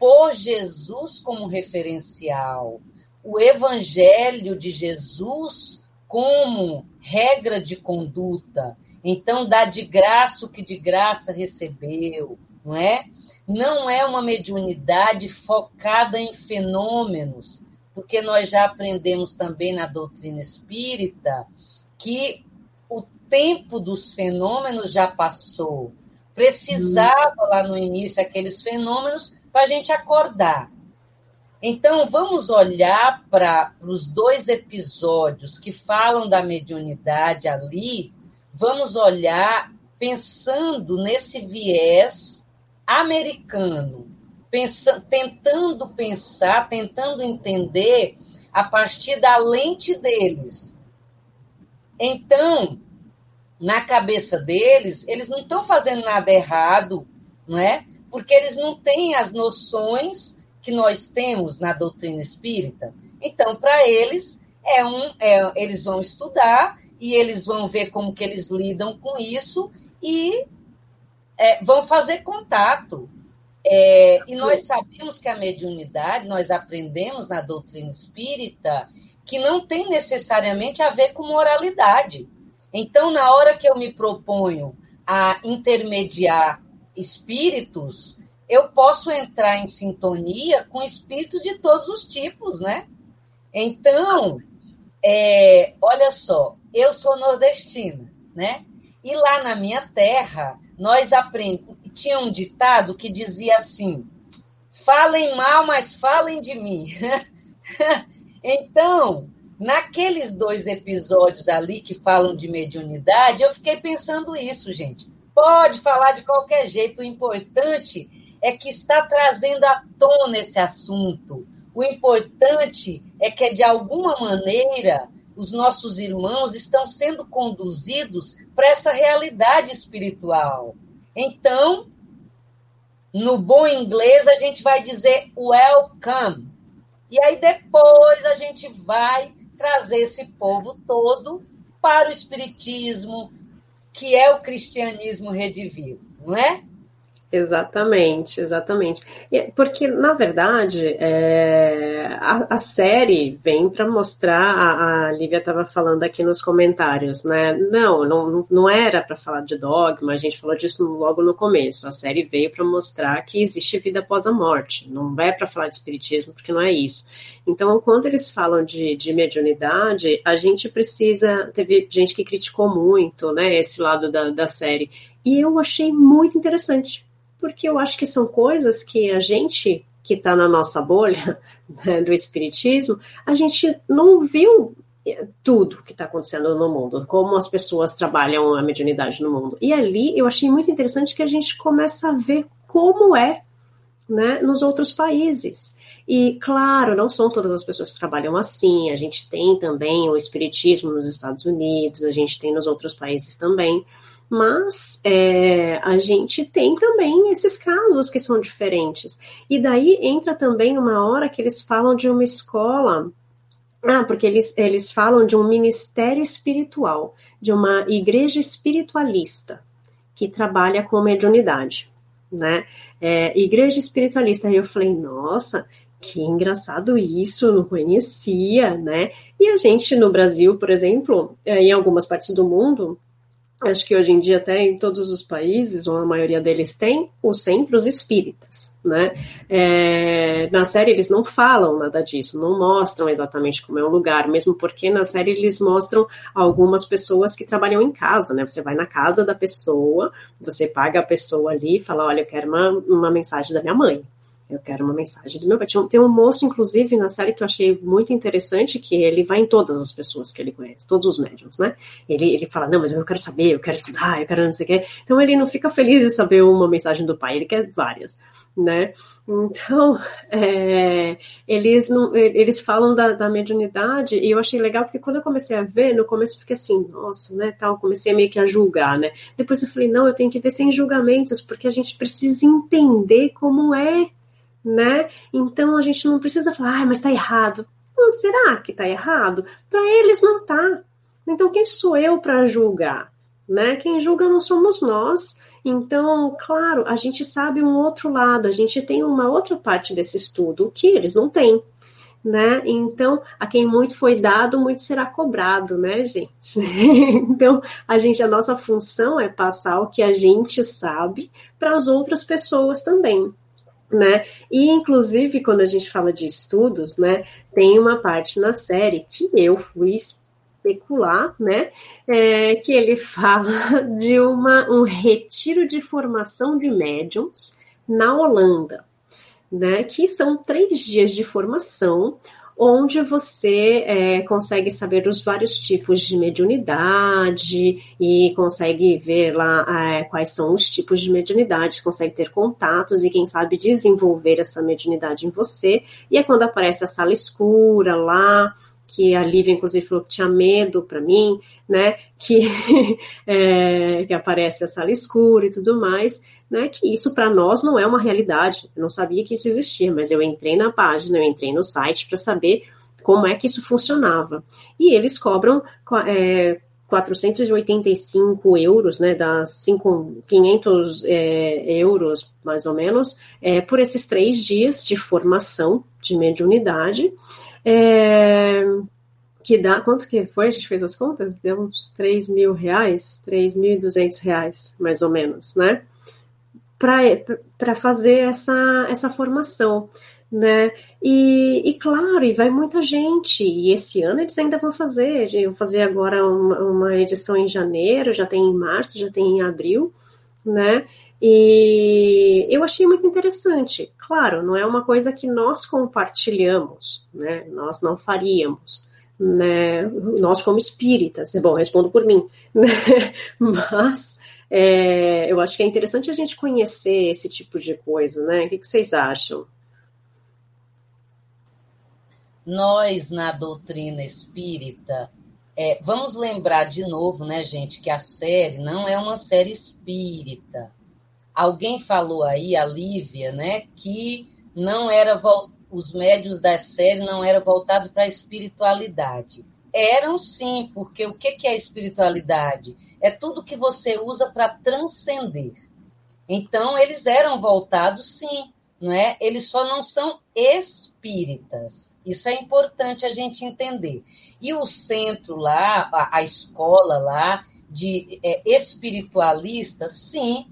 por Jesus como referencial, o Evangelho de Jesus como regra de conduta. Então, dá de graça o que de graça recebeu, não é? Não é uma mediunidade focada em fenômenos, porque nós já aprendemos também na doutrina espírita que o tempo dos fenômenos já passou. Precisava lá no início aqueles fenômenos para a gente acordar. Então, vamos olhar para os dois episódios que falam da mediunidade ali, vamos olhar pensando nesse viés americano, pensa, tentando pensar, tentando entender a partir da lente deles. Então, na cabeça deles, eles não estão fazendo nada errado, não é? Porque eles não têm as noções que nós temos na doutrina espírita. Então, para eles, é um, é, eles vão estudar e eles vão ver como que eles lidam com isso e é, vão fazer contato. É, e nós sabemos que a mediunidade, nós aprendemos na doutrina espírita, que não tem necessariamente a ver com moralidade. Então, na hora que eu me proponho a intermediar espíritos, eu posso entrar em sintonia com espíritos de todos os tipos, né? Então, é, olha só, eu sou nordestina, né? E lá na minha terra, nós aprendemos. Tinha um ditado que dizia assim: falem mal, mas falem de mim. então, naqueles dois episódios ali que falam de mediunidade, eu fiquei pensando isso, gente. Pode falar de qualquer jeito, o importante é que está trazendo à tona esse assunto. O importante é que, de alguma maneira, os nossos irmãos estão sendo conduzidos para essa realidade espiritual. Então, no bom inglês, a gente vai dizer welcome. E aí depois a gente vai trazer esse povo todo para o Espiritismo, que é o cristianismo redivivo, não é? Exatamente, exatamente. Porque, na verdade, é, a, a, série vem para mostrar, a, a Lívia estava falando aqui nos comentários, né? Não, não, não era para falar de dogma, a gente falou disso logo no começo. A série veio para mostrar que existe vida após a morte, não é para falar de espiritismo, porque não é isso. Então, quando eles falam de, de mediunidade, a gente precisa. Teve gente que criticou muito né, esse lado da, da série. E eu achei muito interessante porque eu acho que são coisas que a gente que está na nossa bolha né, do espiritismo, a gente não viu eh, tudo que está acontecendo no mundo, como as pessoas trabalham a mediunidade no mundo. E ali eu achei muito interessante que a gente começa a ver como é né, nos outros países. E, claro, não são todas as pessoas que trabalham assim. A gente tem também o espiritismo nos Estados Unidos, a gente tem nos outros países também. Mas é, a gente tem também esses casos que são diferentes. E daí entra também uma hora que eles falam de uma escola. Ah, porque eles, eles falam de um ministério espiritual, de uma igreja espiritualista que trabalha com mediunidade, né? É, igreja espiritualista. Aí eu falei, nossa, que engraçado isso, não conhecia, né? E a gente no Brasil, por exemplo, é, em algumas partes do mundo, acho que hoje em dia até em todos os países, ou a maioria deles tem, os centros espíritas, né? É, na série eles não falam nada disso, não mostram exatamente como é o lugar, mesmo porque na série eles mostram algumas pessoas que trabalham em casa, né? Você vai na casa da pessoa, você paga a pessoa ali e fala, olha, eu quero uma, uma mensagem da minha mãe, eu quero uma mensagem do meu pai. Tem um moço, inclusive, na série que eu achei muito interessante, que ele vai em todas as pessoas que ele conhece, todos os médiums, né? Ele, ele fala, não, mas eu quero saber, eu quero estudar, eu quero não sei o quê. Então ele não fica feliz de saber uma mensagem do pai, ele quer várias, né? Então, é, eles, não, eles falam da, da mediunidade e eu achei legal porque quando eu comecei a ver, no começo eu fiquei assim, nossa, né, tal, comecei meio que a julgar, né? Depois eu falei, não, eu tenho que ver sem julgamentos, porque a gente precisa entender como é né? Então a gente não precisa falar, ah, mas tá errado. Não, será que tá errado? Para eles não tá. Então quem sou eu para julgar? Né? Quem julga não somos nós. Então, claro, a gente sabe um outro lado, a gente tem uma outra parte desse estudo que eles não têm. Né? Então, a quem muito foi dado, muito será cobrado, né, gente? então, a gente, a nossa função é passar o que a gente sabe para as outras pessoas também né? E inclusive quando a gente fala de estudos, né, tem uma parte na série que eu fui especular, né, é, que ele fala de uma, um retiro de formação de médiums na Holanda. né? Que são três dias de formação onde você é, consegue saber os vários tipos de mediunidade e consegue ver lá é, quais são os tipos de mediunidade, consegue ter contatos e, quem sabe, desenvolver essa mediunidade em você. E é quando aparece a sala escura lá, que a Lívia, inclusive, falou que tinha medo para mim, né? Que, é, que aparece a sala escura e tudo mais né, que isso para nós não é uma realidade. Eu não sabia que isso existia, mas eu entrei na página, eu entrei no site para saber como é que isso funcionava. E eles cobram é, 485 euros, né, das 5, 500 é, euros, mais ou menos, é, por esses três dias de formação de mediunidade. É, que dá, quanto que foi? A gente fez as contas? Deu uns 3 mil reais, 3.200 reais, mais ou menos, né? para fazer essa, essa formação. Né? E, e, claro, e vai muita gente, e esse ano eles ainda vão fazer, eu vou fazer agora uma, uma, edição em janeiro, já tem em março, já tem em abril, né? E eu achei muito interessante. Claro, não é uma coisa que nós compartilhamos, né? Nós não faríamos, né? Nós como espíritas, bom, respondo por mim, né? Mas é, eu acho que é interessante a gente conhecer esse tipo de coisa, né? O que, que vocês acham? Nós, na doutrina espírita, é, vamos lembrar de novo, né, gente, que a série não é uma série espírita. Alguém falou aí, a Lívia, né, que não era os médios da série não eram voltados para a espiritualidade. Eram sim, porque o que é espiritualidade? é tudo que você usa para transcender. Então, eles eram voltados, sim, não é? Eles só não são espíritas. Isso é importante a gente entender. E o centro lá, a, a escola lá de é, espiritualista, sim.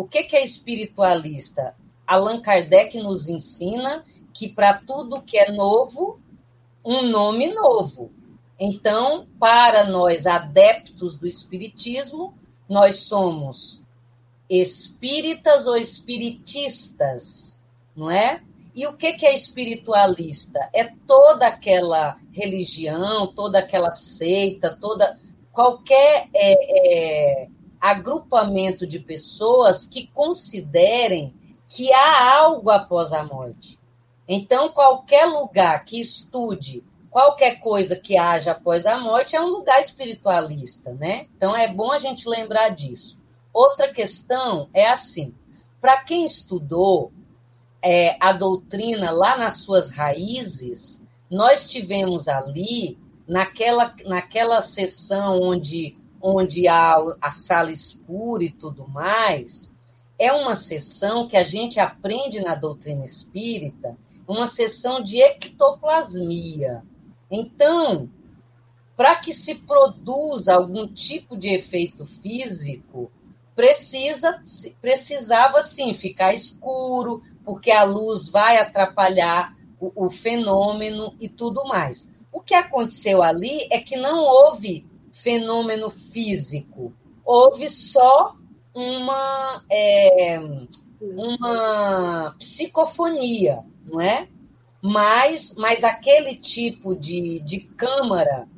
O que, que é espiritualista? Allan Kardec nos ensina que para tudo que é novo, um nome novo. Então, para nós adeptos do espiritismo, nós somos espíritas ou espiritistas, não é? E o que é espiritualista? É toda aquela religião, toda aquela seita, toda qualquer é, é, agrupamento de pessoas que considerem que há algo após a morte. Então, qualquer lugar que estude qualquer coisa que haja após a morte é um lugar espiritualista, né? Então é bom a gente lembrar disso. Outra questão é assim: para quem estudou é, a doutrina lá nas suas raízes, nós tivemos ali, naquela, naquela sessão onde, onde há a sala escura e tudo mais, é uma sessão que a gente aprende na doutrina espírita, uma sessão de ectoplasmia. Então, para que se produza algum tipo de efeito físico, precisa precisava sim ficar escuro, porque a luz vai atrapalhar o, o fenômeno e tudo mais. O que aconteceu ali é que não houve fenômeno físico, houve só uma, é, uma psicofonia, não é? mas, mas aquele tipo de, de câmara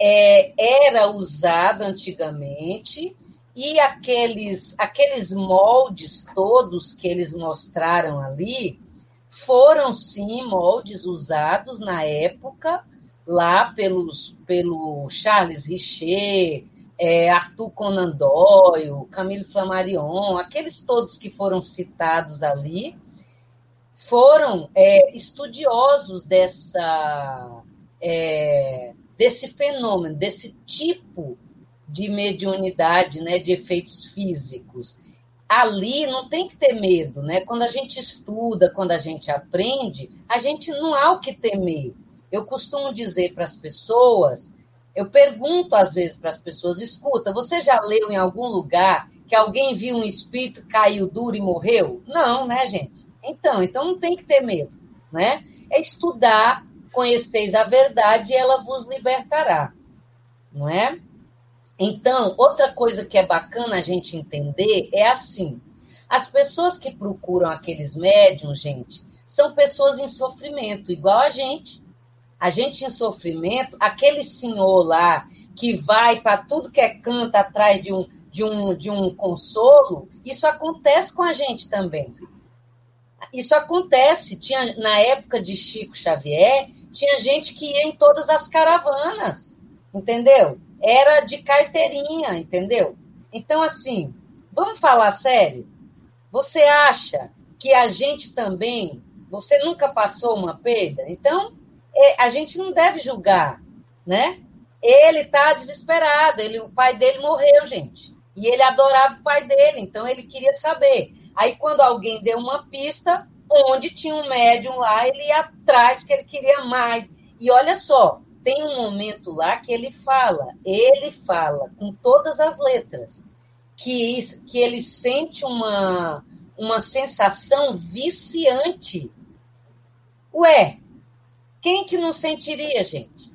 é, era usado antigamente e aqueles, aqueles moldes todos que eles mostraram ali foram sim moldes usados na época lá pelos pelo Charles Richer, é, Arthur Conan Doyle, Camille Flammarion, aqueles todos que foram citados ali foram é, estudiosos dessa, é, desse fenômeno, desse tipo de mediunidade, né, de efeitos físicos. Ali não tem que ter medo, né? Quando a gente estuda, quando a gente aprende, a gente não há o que temer. Eu costumo dizer para as pessoas, eu pergunto às vezes para as pessoas, escuta, você já leu em algum lugar que alguém viu um espírito, caiu duro e morreu? Não, né, gente? Então, então não tem que ter medo, né? É estudar, conheceis a verdade e ela vos libertará, não é? Então, outra coisa que é bacana a gente entender é assim: as pessoas que procuram aqueles médiums, gente, são pessoas em sofrimento, igual a gente. A gente em sofrimento, aquele senhor lá que vai para tudo que é canto atrás de um, de, um, de um consolo, isso acontece com a gente também. Isso acontece. Tinha, na época de Chico Xavier, tinha gente que ia em todas as caravanas, entendeu? Era de carteirinha, entendeu? Então, assim, vamos falar sério? Você acha que a gente também, você nunca passou uma perda? Então, a gente não deve julgar, né? Ele está desesperado, ele, o pai dele morreu, gente. E ele adorava o pai dele, então ele queria saber. Aí, quando alguém deu uma pista, onde tinha um médium lá, ele ia atrás, porque ele queria mais. E olha só, tem um momento lá que ele fala, ele fala com todas as letras, que, que ele sente uma, uma sensação viciante. Ué, quem que não sentiria, gente?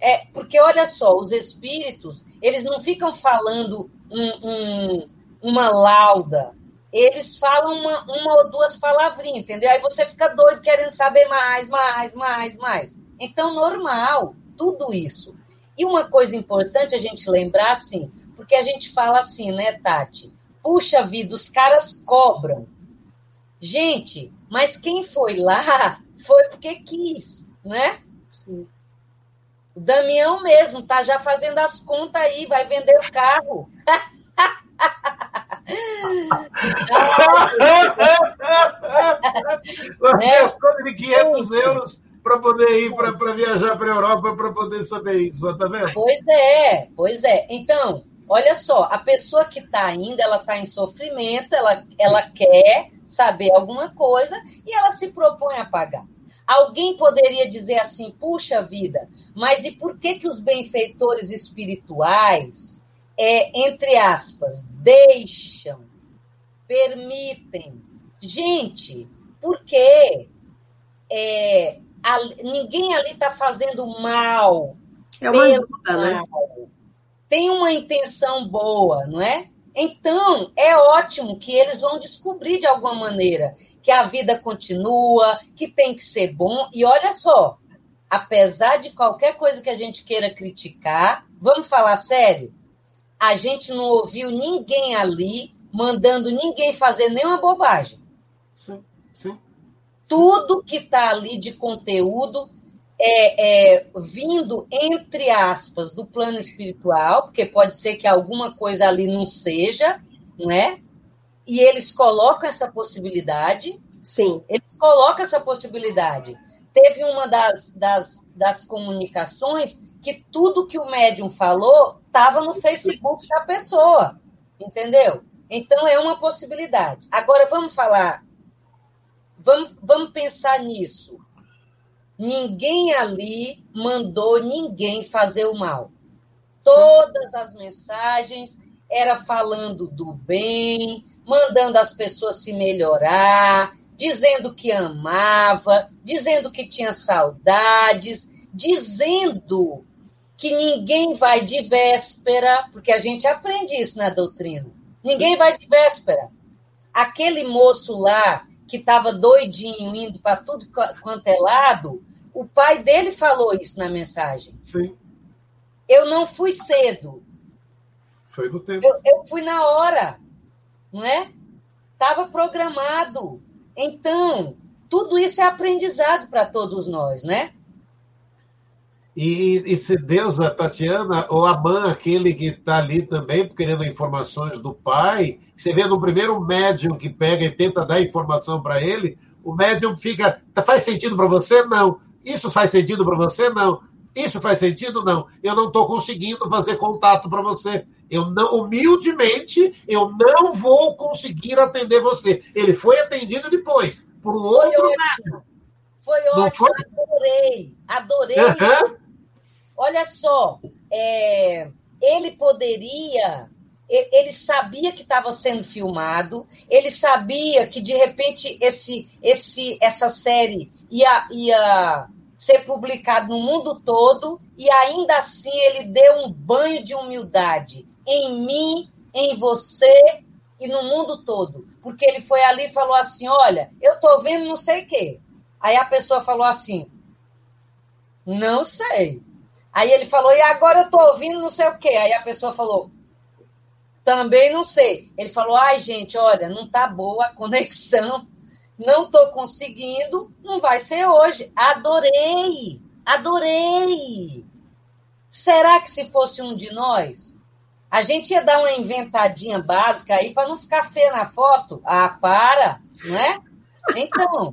É, porque olha só, os espíritos, eles não ficam falando um, um, uma lauda, eles falam uma, uma ou duas palavrinhas, entendeu? Aí você fica doido querendo saber mais, mais, mais, mais. Então, normal, tudo isso. E uma coisa importante a gente lembrar, assim, porque a gente fala assim, né, Tati? Puxa vida, os caras cobram. Gente, mas quem foi lá foi porque quis, né? Sim. O Damião mesmo tá já fazendo as contas aí, vai vender o carro. Você gastou de 500 euros para poder ir para viajar para a Europa para poder saber isso, tá vendo? Pois é, pois é. Então, olha só, a pessoa que está indo, ela está em sofrimento, ela, ela quer saber alguma coisa e ela se propõe a pagar. Alguém poderia dizer assim, puxa vida, mas e por que que os benfeitores espirituais, é, entre aspas, deixam, permitem. Gente, porque é, a, ninguém ali está fazendo mal. É uma ajuda, né? Tem uma intenção boa, não é? Então, é ótimo que eles vão descobrir de alguma maneira que a vida continua, que tem que ser bom. E olha só, apesar de qualquer coisa que a gente queira criticar, vamos falar sério? a gente não ouviu ninguém ali mandando ninguém fazer nenhuma bobagem. Sim, sim. Tudo que está ali de conteúdo é, é, vindo, entre aspas, do plano espiritual, porque pode ser que alguma coisa ali não seja, não é? E eles colocam essa possibilidade. Sim. Eles colocam essa possibilidade. Teve uma das, das, das comunicações que tudo que o médium falou estava no Facebook da pessoa, entendeu? Então é uma possibilidade. Agora vamos falar, vamos, vamos pensar nisso. Ninguém ali mandou ninguém fazer o mal. Todas as mensagens era falando do bem, mandando as pessoas se melhorar, dizendo que amava, dizendo que tinha saudades, dizendo que ninguém vai de véspera, porque a gente aprende isso na doutrina. Ninguém vai de véspera. Aquele moço lá que estava doidinho, indo para tudo quanto é lado, o pai dele falou isso na mensagem. Sim. Eu não fui cedo. Foi no tempo. Eu, eu fui na hora, não é? Estava programado. Então, tudo isso é aprendizado para todos nós, né? E, e, se Deus, a Tatiana, ou a mãe, aquele que está ali também querendo informações do pai, você vê no primeiro médium que pega e tenta dar informação para ele, o médium fica. Faz sentido para você? Não. Isso faz sentido para você? Não. Isso faz sentido? Não. Eu não estou conseguindo fazer contato para você. Eu não, humildemente, eu não vou conseguir atender você. Ele foi atendido depois, por um outro médium. Foi ótimo, foi? adorei. Adorei. Uhum. Olha só, é, ele poderia. Ele sabia que estava sendo filmado, ele sabia que de repente esse, esse, essa série ia, ia ser publicado no mundo todo, e ainda assim ele deu um banho de humildade em mim, em você e no mundo todo. Porque ele foi ali e falou assim: olha, eu estou vendo não sei o quê. Aí a pessoa falou assim: Não sei. Aí ele falou: E agora eu tô ouvindo não sei o quê. Aí a pessoa falou: Também não sei. Ele falou: Ai, gente, olha, não tá boa a conexão. Não tô conseguindo. Não vai ser hoje. Adorei. Adorei. Será que se fosse um de nós, a gente ia dar uma inventadinha básica aí para não ficar feia na foto? Ah, para, não é? Então.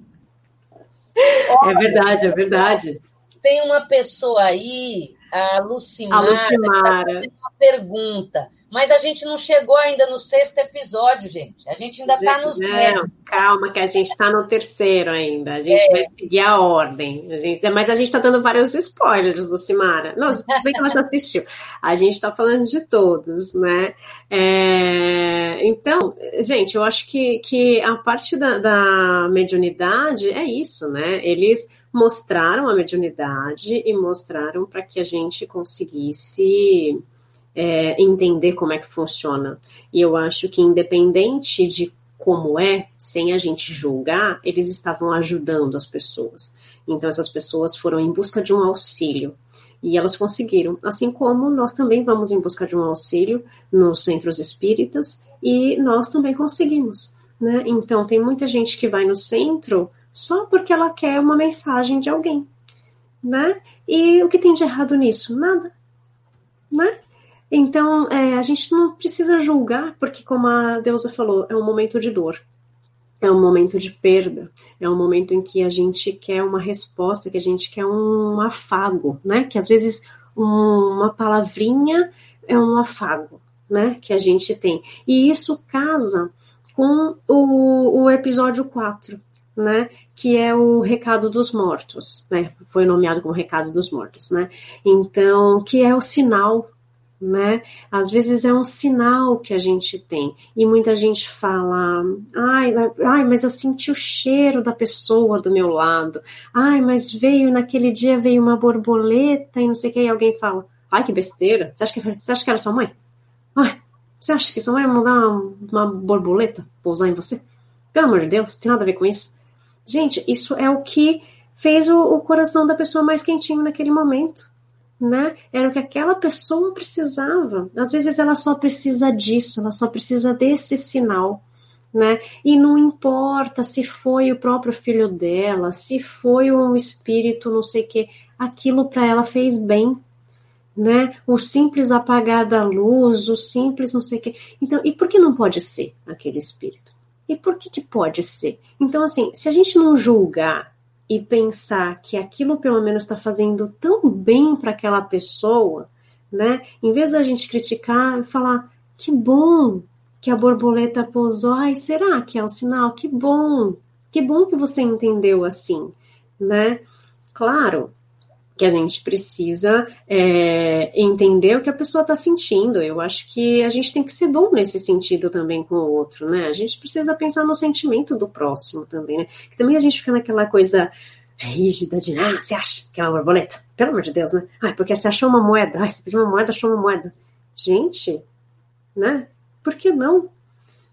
Olha, é verdade, é verdade. Tem uma pessoa aí, a Lucimara, a Lucimara. Tá uma pergunta. Mas a gente não chegou ainda no sexto episódio, gente. A gente ainda está nos. Não, calma, que a gente está no terceiro ainda. A gente é. vai seguir a ordem. A gente, mas a gente está dando vários spoilers do Simara. Não, se bem que ela já assistiu. A gente está falando de todos, né? É, então, gente, eu acho que, que a parte da, da mediunidade é isso, né? Eles mostraram a mediunidade e mostraram para que a gente conseguisse é, entender como é que funciona. E eu acho que, independente de como é, sem a gente julgar, eles estavam ajudando as pessoas. Então, essas pessoas foram em busca de um auxílio. E elas conseguiram. Assim como nós também vamos em busca de um auxílio nos centros espíritas e nós também conseguimos. Né? Então, tem muita gente que vai no centro só porque ela quer uma mensagem de alguém. Né? E o que tem de errado nisso? Nada. Né? Então, é, a gente não precisa julgar, porque, como a deusa falou, é um momento de dor, é um momento de perda, é um momento em que a gente quer uma resposta, que a gente quer um afago, né? Que às vezes um, uma palavrinha é um afago, né? Que a gente tem. E isso casa com o, o episódio 4, né, que é o recado dos mortos, né, foi nomeado como recado dos mortos, né, então, que é o sinal né? Às vezes é um sinal que a gente tem. E muita gente fala: ai, ai, mas eu senti o cheiro da pessoa do meu lado. Ai, mas veio naquele dia veio uma borboleta e não sei o que. E alguém fala: ai, que besteira. Você acha que, você acha que era sua mãe? Ai, você acha que sua mãe ia mandar uma, uma borboleta pousar em você? Pelo amor de Deus, não tem nada a ver com isso. Gente, isso é o que fez o, o coração da pessoa mais quentinho naquele momento né? Era o que aquela pessoa precisava. Às vezes ela só precisa disso, ela só precisa desse sinal, né? E não importa se foi o próprio filho dela, se foi um espírito, não sei o que, aquilo para ela fez bem, né? O simples apagar da luz, o simples não sei o que. Então, e por que não pode ser aquele espírito? E por que, que pode ser? Então, assim, se a gente não julgar e pensar que aquilo pelo menos está fazendo tão bem para aquela pessoa, né? Em vez da gente criticar e falar que bom que a borboleta pousou, ai, será que é um sinal? Que bom, que bom que você entendeu assim, né? Claro que a gente precisa é, entender o que a pessoa está sentindo. Eu acho que a gente tem que ser bom nesse sentido também com o outro, né? A gente precisa pensar no sentimento do próximo também, né? Que também a gente fica naquela coisa rígida de, ah, você acha que é uma borboleta? Pelo amor de Deus, né? Ah, porque você achou uma moeda. Ah, você pediu uma moeda, achou uma moeda. Gente, né? Por que não?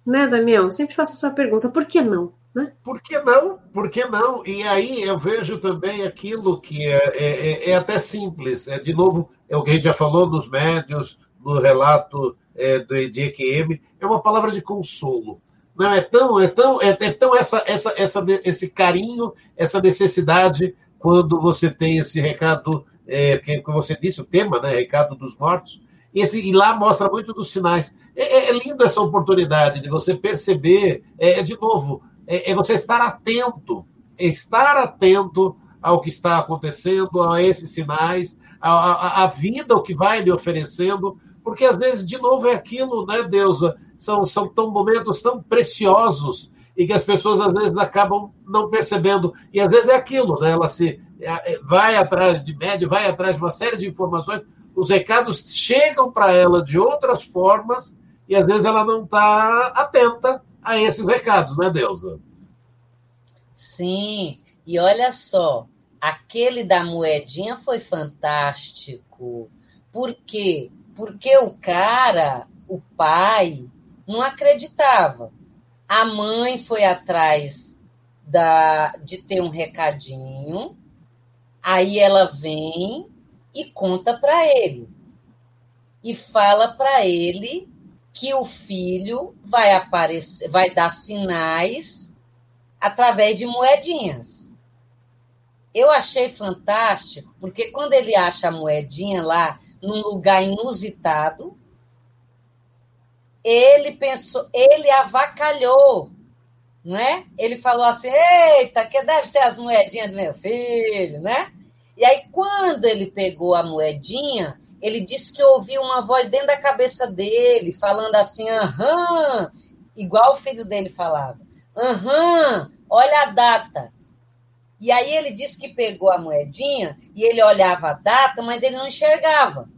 Né, Damião? Sempre faço essa pergunta, por que não? Né? Por que não? Por que não? E aí eu vejo também aquilo que é, é, é, é até simples. É, de novo, é o que a gente já falou nos médios, no relato é, do, de EQM, é uma palavra de consolo. Não é tão, é tão, é, é tão essa, essa, essa, esse carinho, essa necessidade quando você tem esse recado, é, que, que você disse, o tema, né? Recado dos mortos. Esse, e lá mostra muito dos sinais. É, é, é lindo essa oportunidade de você perceber, é, de novo, é, é, você estar atento, estar atento ao que está acontecendo, a esses sinais, a, a, a vida, o que vai lhe oferecendo, porque às vezes, de novo, é aquilo, né, Deusa? São, são tão momentos tão preciosos e que as pessoas às vezes acabam não percebendo. E às vezes é aquilo, né? Ela se é, vai atrás de médio, vai atrás de uma série de informações, os recados chegam para ela de outras formas e às vezes ela não está atenta a esses recados, né, Deusa? Sim, e olha só, aquele da moedinha foi fantástico. Por quê? Porque o cara, o pai, não acreditava. A mãe foi atrás da, de ter um recadinho, aí ela vem e conta para ele. E fala para ele que o filho vai aparecer, vai dar sinais através de moedinhas. Eu achei fantástico, porque quando ele acha a moedinha lá num lugar inusitado, ele pensou, ele avacalhou, não é? Ele falou assim: "Eita, que deve ser as moedinhas do meu filho", né? E aí quando ele pegou a moedinha, ele disse que ouviu uma voz dentro da cabeça dele, falando assim, aham, igual o filho dele falava. Aham, olha a data. E aí ele disse que pegou a moedinha e ele olhava a data, mas ele não enxergava.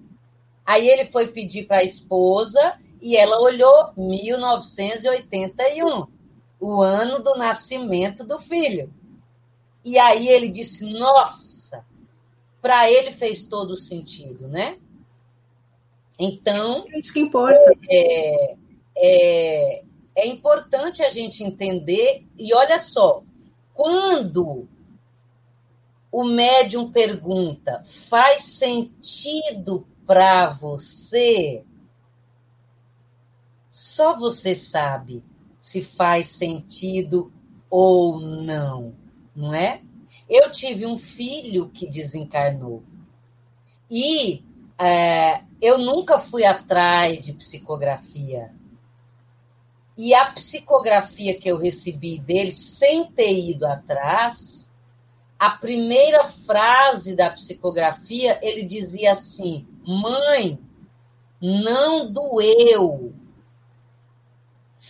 Aí ele foi pedir para a esposa e ela olhou 1981, o ano do nascimento do filho. E aí ele disse: Nossa, para ele fez todo sentido, né? Então. É isso que importa. É, é, é importante a gente entender, e olha só, quando o médium pergunta, faz sentido para você? Só você sabe se faz sentido ou não, não é? Eu tive um filho que desencarnou. E é, eu nunca fui atrás de psicografia. E a psicografia que eu recebi dele, sem ter ido atrás, a primeira frase da psicografia, ele dizia assim: Mãe, não doeu.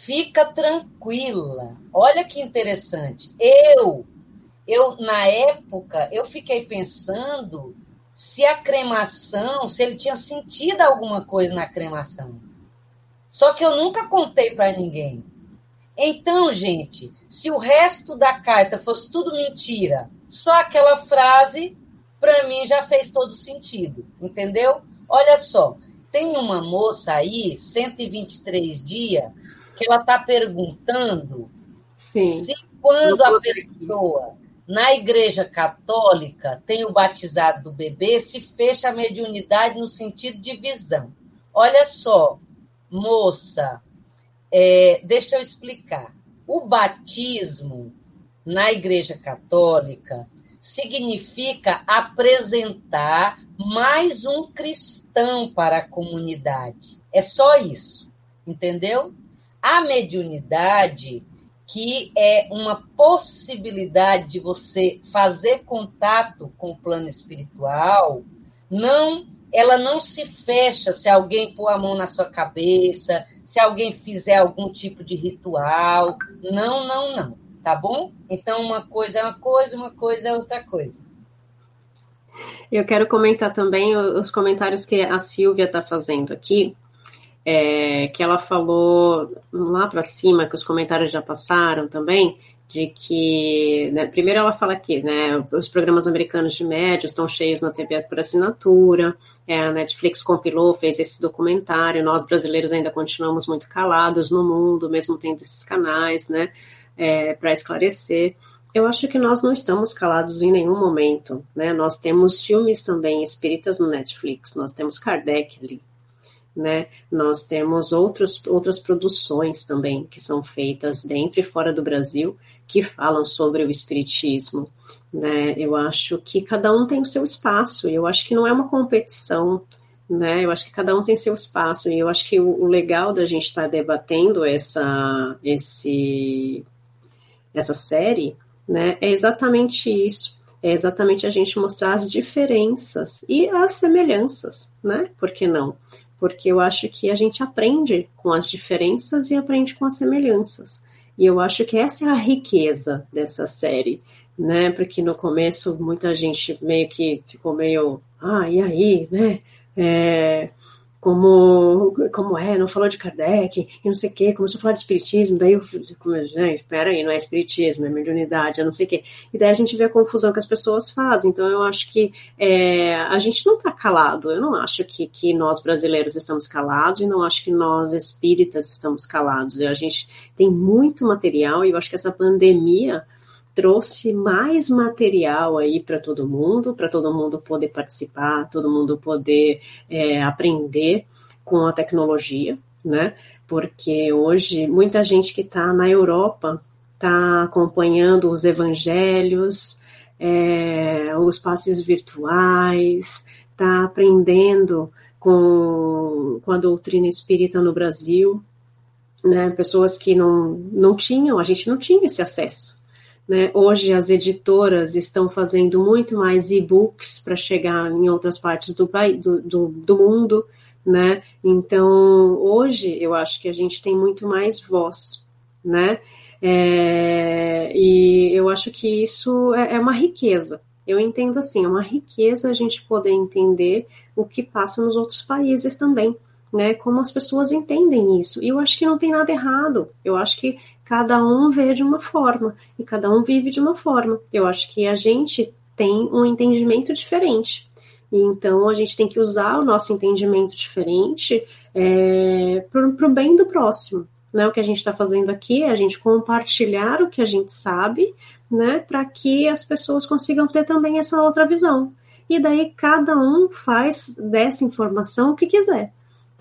Fica tranquila. Olha que interessante. Eu, eu na época, eu fiquei pensando se a cremação, se ele tinha sentido alguma coisa na cremação. Só que eu nunca contei para ninguém. Então, gente, se o resto da carta fosse tudo mentira, só aquela frase, para mim já fez todo sentido, entendeu? Olha só, tem uma moça aí, 123 dias, que ela está perguntando Sim. se quando a pessoa na Igreja Católica tem o batizado do bebê, se fecha a mediunidade no sentido de visão. Olha só, moça, é, deixa eu explicar. O batismo na Igreja Católica significa apresentar mais um cristão para a comunidade. É só isso, entendeu? A mediunidade que é uma possibilidade de você fazer contato com o plano espiritual, não, ela não se fecha se alguém pôr a mão na sua cabeça, se alguém fizer algum tipo de ritual. Não, não, não. Tá bom? Então, uma coisa é uma coisa, uma coisa é outra coisa. Eu quero comentar também os comentários que a Silvia está fazendo aqui é, que ela falou lá para cima, que os comentários já passaram também, de que, né, primeiro ela fala aqui, né, os programas americanos de médios estão cheios na TV por assinatura, é, a Netflix compilou, fez esse documentário, nós brasileiros ainda continuamos muito calados no mundo, mesmo tendo esses canais, né, é, para esclarecer. Eu acho que nós não estamos calados em nenhum momento, né, nós temos filmes também espíritas no Netflix, nós temos Kardec ali, né? Nós temos outros, outras produções também que são feitas dentro e fora do Brasil que falam sobre o espiritismo, né? Eu acho que cada um tem o seu espaço eu acho que não é uma competição, né? Eu acho que cada um tem seu espaço e eu acho que o, o legal da gente estar tá debatendo essa esse essa série, né? É exatamente isso. É exatamente a gente mostrar as diferenças e as semelhanças, né? Por que não? Porque eu acho que a gente aprende com as diferenças e aprende com as semelhanças. E eu acho que essa é a riqueza dessa série, né? Porque no começo muita gente meio que ficou meio, ah, e aí, né? É, como, como é, não falou de Kardec, e não sei o quê, começou a falar de espiritismo, daí eu, como, gente, peraí, não é espiritismo, é mediunidade, é não sei o quê. E daí a gente vê a confusão que as pessoas fazem, então eu acho que é, a gente não está calado, eu não acho que, que nós brasileiros estamos calados, e não acho que nós espíritas estamos calados, a gente tem muito material, e eu acho que essa pandemia trouxe mais material aí para todo mundo, para todo mundo poder participar, todo mundo poder é, aprender com a tecnologia, né? Porque hoje muita gente que está na Europa está acompanhando os evangelhos, é, os passes virtuais, está aprendendo com, com a doutrina espírita no Brasil, né? Pessoas que não, não tinham, a gente não tinha esse acesso. Né? Hoje as editoras estão fazendo muito mais e-books para chegar em outras partes do, do, do, do mundo, né? Então hoje eu acho que a gente tem muito mais voz, né? É, e eu acho que isso é, é uma riqueza. Eu entendo assim, é uma riqueza a gente poder entender o que passa nos outros países também, né? Como as pessoas entendem isso. E eu acho que não tem nada errado. Eu acho que cada um vê de uma forma e cada um vive de uma forma. Eu acho que a gente tem um entendimento diferente. E então a gente tem que usar o nosso entendimento diferente é, para o bem do próximo. Né? O que a gente está fazendo aqui é a gente compartilhar o que a gente sabe, né? Para que as pessoas consigam ter também essa outra visão. E daí cada um faz dessa informação o que quiser.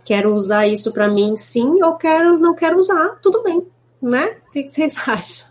Quero usar isso para mim, sim, ou quero não quero usar, tudo bem né? O que vocês acham?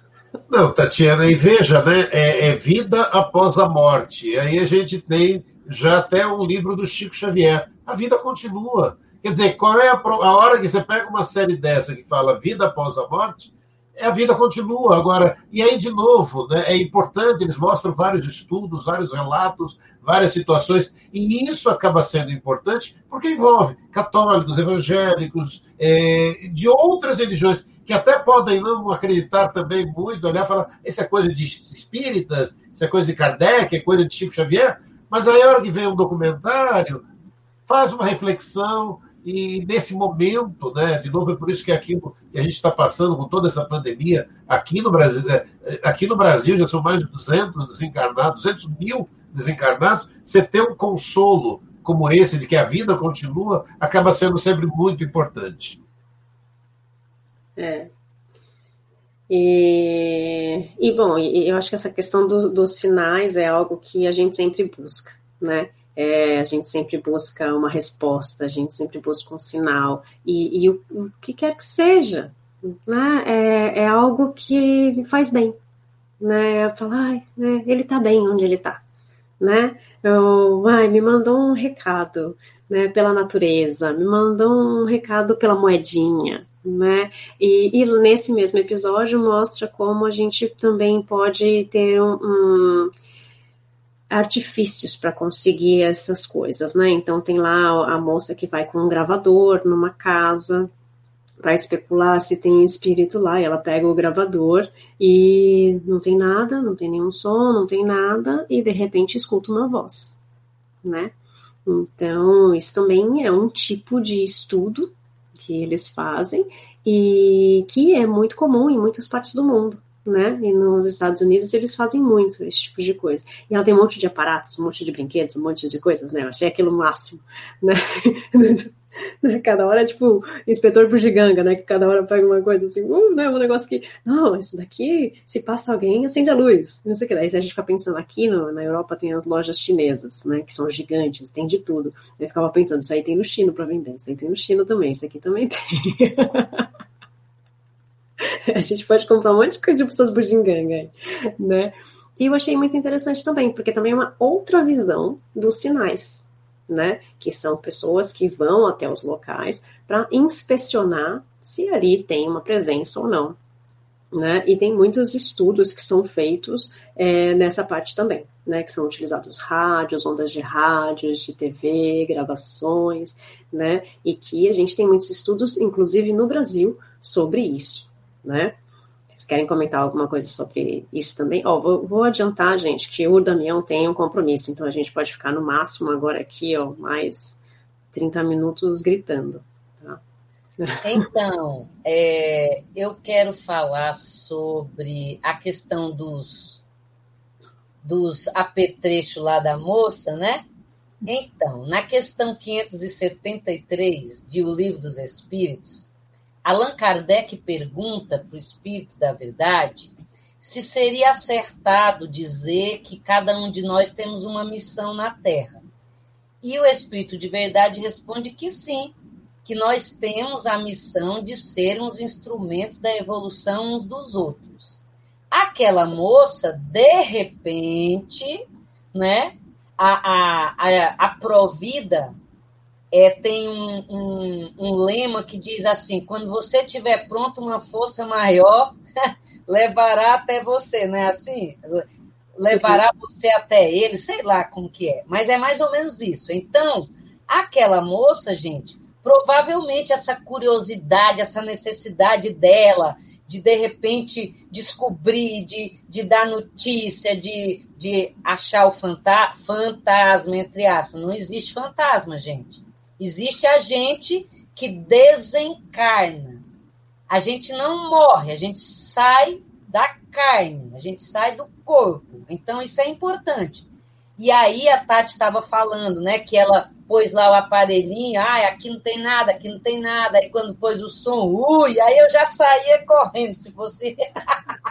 Não, Tatiana, e veja, né? É, é, vida após a morte. Aí a gente tem já até um livro do Chico Xavier. A vida continua. Quer dizer, qual é a, a hora que você pega uma série dessa que fala vida após a morte? É, a vida continua. Agora, e aí, de novo, né, é importante, eles mostram vários estudos, vários relatos, várias situações, e isso acaba sendo importante porque envolve católicos, evangélicos, é, de outras religiões que até podem não acreditar também muito, olhar e falar, isso é coisa de espíritas, isso é coisa de Kardec, é coisa de Chico Xavier, mas aí a hora que vem um documentário, faz uma reflexão, e nesse momento, né, de novo, é por isso que aquilo que a gente está passando com toda essa pandemia, aqui no Brasil, né, aqui no Brasil já são mais de 200 desencarnados, 200 mil desencarnados, você ter um consolo como esse de que a vida continua, acaba sendo sempre muito importante. É. E, e bom, eu acho que essa questão do, dos sinais é algo que a gente sempre busca, né? É, a gente sempre busca uma resposta, a gente sempre busca um sinal, e, e o, o, que quer que seja, né? É, é algo que faz bem, né? Falar, né? ele tá bem onde ele tá, né? Eu, ai, me mandou um recado, né? Pela natureza, me mandou um recado pela moedinha, né? E, e, nesse mesmo episódio mostra como a gente também pode ter um, um artifícios para conseguir essas coisas, né? Então tem lá a moça que vai com um gravador numa casa para especular se tem espírito lá, e ela pega o gravador e não tem nada, não tem nenhum som, não tem nada, e de repente escuta uma voz, né? Então, isso também é um tipo de estudo que eles fazem e que é muito comum em muitas partes do mundo. Né? E nos Estados Unidos eles fazem muito esse tipo de coisa. E ela tem um monte de aparatos, um monte de brinquedos, um monte de coisas, né? Eu achei aquilo máximo, né? Né? Cada hora é tipo inspetor bugiganga, né? Que cada hora pega uma coisa assim, uh, né? Um negócio que, não, isso daqui, se passa alguém, acende a luz. Não sei o que. Daí a gente fica pensando aqui no, na Europa tem as lojas chinesas, né? Que são gigantes, tem de tudo. Eu ficava pensando, isso aí tem no Chino para vender, isso aí tem no Chino também, isso aqui também tem. a gente pode comprar um monte de coisa de pessoas bugiganga, né? E eu achei muito interessante também, porque também é uma outra visão dos sinais né? Que são pessoas que vão até os locais para inspecionar se ali tem uma presença ou não. Né? E tem muitos estudos que são feitos é, nessa parte também, né? Que são utilizados rádios, ondas de rádios, de TV, gravações, né? E que a gente tem muitos estudos, inclusive no Brasil, sobre isso, né? Vocês querem comentar alguma coisa sobre isso também? Ó, vou, vou, adiantar, gente, que o Damião tem um compromisso, então a gente pode ficar no máximo agora aqui, ó, mais 30 minutos gritando. Tá? Então, é, eu quero falar sobre a questão dos, dos apetrechos lá da moça, né? Então, na questão 573 de O Livro dos Espíritos, Allan Kardec pergunta para o Espírito da Verdade se seria acertado dizer que cada um de nós temos uma missão na Terra. E o Espírito de Verdade responde que sim, que nós temos a missão de sermos instrumentos da evolução uns dos outros. Aquela moça, de repente, né, a, a, a, a Provida é, tem um, um, um lema que diz assim: quando você tiver pronto, uma força maior levará até você, não é assim? Levará você até ele, sei lá como que é, mas é mais ou menos isso. Então, aquela moça, gente, provavelmente essa curiosidade, essa necessidade dela de de repente descobrir, de, de dar notícia, de, de achar o fanta fantasma, entre aspas. Não existe fantasma, gente. Existe a gente que desencarna. A gente não morre, a gente sai da carne, a gente sai do corpo. Então, isso é importante. E aí a Tati estava falando, né, que ela pôs lá o aparelhinho, ah, aqui não tem nada, aqui não tem nada. Aí quando pôs o som, ui, aí eu já saía correndo, se fosse.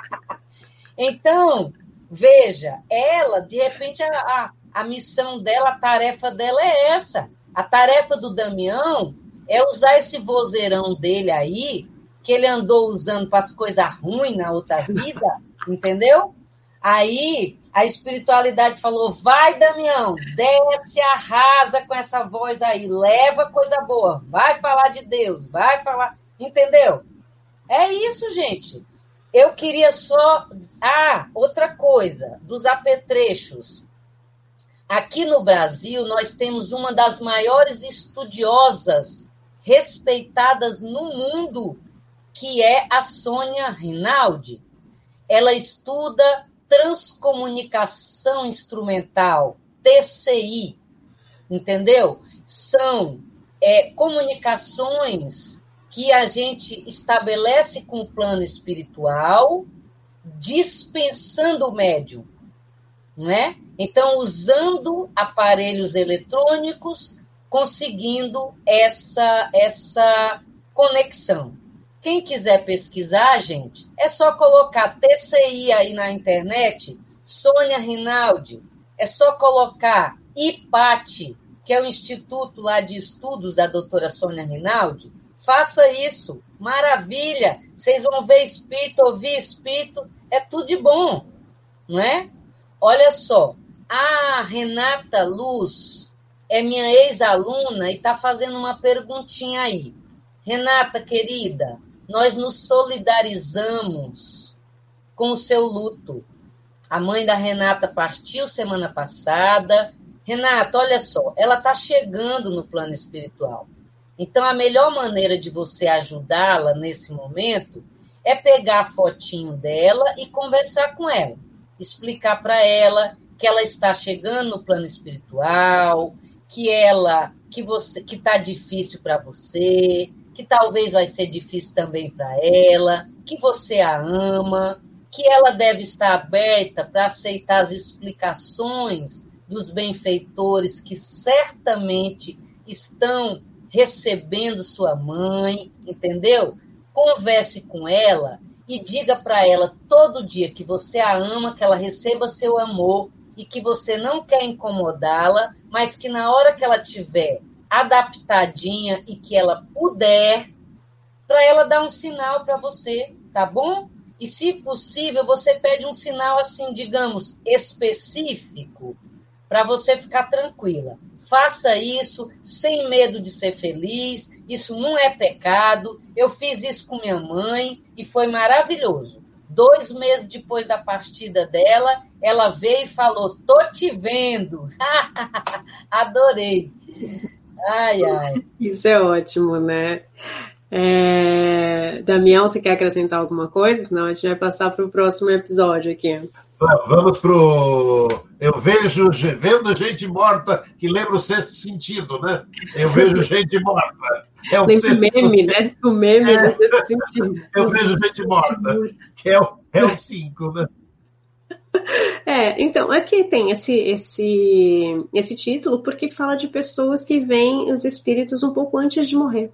então, veja, ela, de repente, a, a, a missão dela, a tarefa dela é essa. A tarefa do Damião é usar esse vozeirão dele aí que ele andou usando para as coisas ruins na outra vida, entendeu? Aí a espiritualidade falou: vai, Damião, desce, arrasa com essa voz aí, leva coisa boa, vai falar de Deus, vai falar. Entendeu? É isso, gente. Eu queria só. Ah, outra coisa, dos apetrechos. Aqui no Brasil, nós temos uma das maiores estudiosas respeitadas no mundo que é a Sônia Rinaldi. Ela estuda transcomunicação instrumental, TCI, entendeu? São é, comunicações que a gente estabelece com o plano espiritual, dispensando o médium, não é? Então, usando aparelhos eletrônicos, conseguindo essa, essa conexão. Quem quiser pesquisar, gente, é só colocar TCI aí na internet, Sônia Rinaldi, é só colocar IPAT, que é o Instituto lá de Estudos da doutora Sônia Rinaldi. Faça isso, maravilha! Vocês vão ver espírito, ouvir espírito, é tudo de bom, não é? Olha só, a Renata Luz é minha ex-aluna e está fazendo uma perguntinha aí. Renata, querida, nós nos solidarizamos com o seu luto. A mãe da Renata partiu semana passada. Renata, olha só, ela está chegando no plano espiritual. Então, a melhor maneira de você ajudá-la nesse momento é pegar a fotinho dela e conversar com ela. Explicar para ela que ela está chegando no plano espiritual, que ela que você que está difícil para você, que talvez vai ser difícil também para ela, que você a ama, que ela deve estar aberta para aceitar as explicações dos benfeitores que certamente estão recebendo sua mãe, entendeu? Converse com ela e diga para ela todo dia que você a ama, que ela receba seu amor e que você não quer incomodá-la, mas que na hora que ela tiver adaptadinha e que ela puder, para ela dar um sinal para você, tá bom? E se possível, você pede um sinal assim, digamos, específico, para você ficar tranquila. Faça isso sem medo de ser feliz, isso não é pecado. Eu fiz isso com minha mãe e foi maravilhoso. Dois meses depois da partida dela, ela veio e falou: Tô te vendo. Adorei. Ai, ai. Isso é ótimo, né? É... Damião, você quer acrescentar alguma coisa? Senão a gente vai passar para o próximo episódio aqui. Vamos pro. Eu vejo vendo gente morta que lembra o sexto sentido, né? Eu vejo gente morta. É o sexto... meme, né? O meme é. do sexto sentido. Eu vejo gente morta, que é o, é o cinco, né? É, então, aqui tem esse, esse, esse título porque fala de pessoas que veem os espíritos um pouco antes de morrer.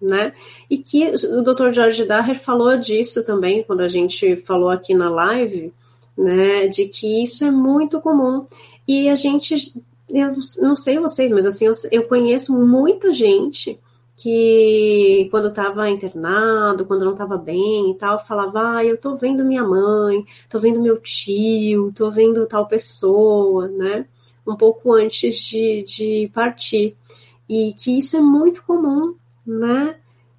né? E que o Dr. George Daher falou disso também quando a gente falou aqui na live, né? De que isso é muito comum. E a gente, eu não sei vocês, mas assim, eu, eu conheço muita gente que quando estava internado, quando não estava bem e tal, falava, ah, eu tô vendo minha mãe, tô vendo meu tio, tô vendo tal pessoa, né? Um pouco antes de, de partir. E que isso é muito comum, né?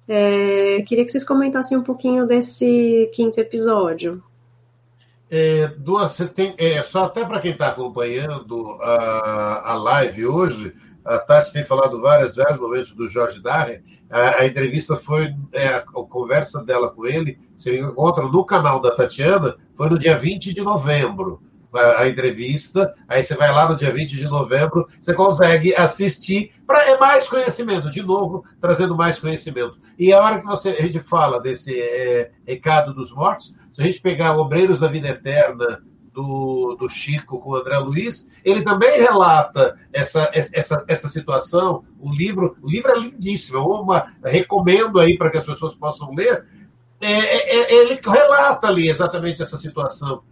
É, queria que vocês comentassem um pouquinho desse quinto episódio. É, duas, tem, é, só até para quem está acompanhando a, a live hoje, a Tati tem falado várias vezes, momentos do Jorge Darren. A, a entrevista foi, é, a, conversa dela com ele, você encontra no canal da Tatiana, foi no dia 20 de novembro. A, a entrevista, aí você vai lá no dia 20 de novembro, você consegue assistir para é mais conhecimento, de novo, trazendo mais conhecimento. E a hora que você, a gente fala desse é, recado dos mortos, se a gente pegar Obreiros da Vida Eterna, do, do Chico com o André Luiz, ele também relata essa, essa, essa situação. O livro, o livro é lindíssimo, uma, recomendo aí para que as pessoas possam ler. É, é, é ele relata ali exatamente essa situação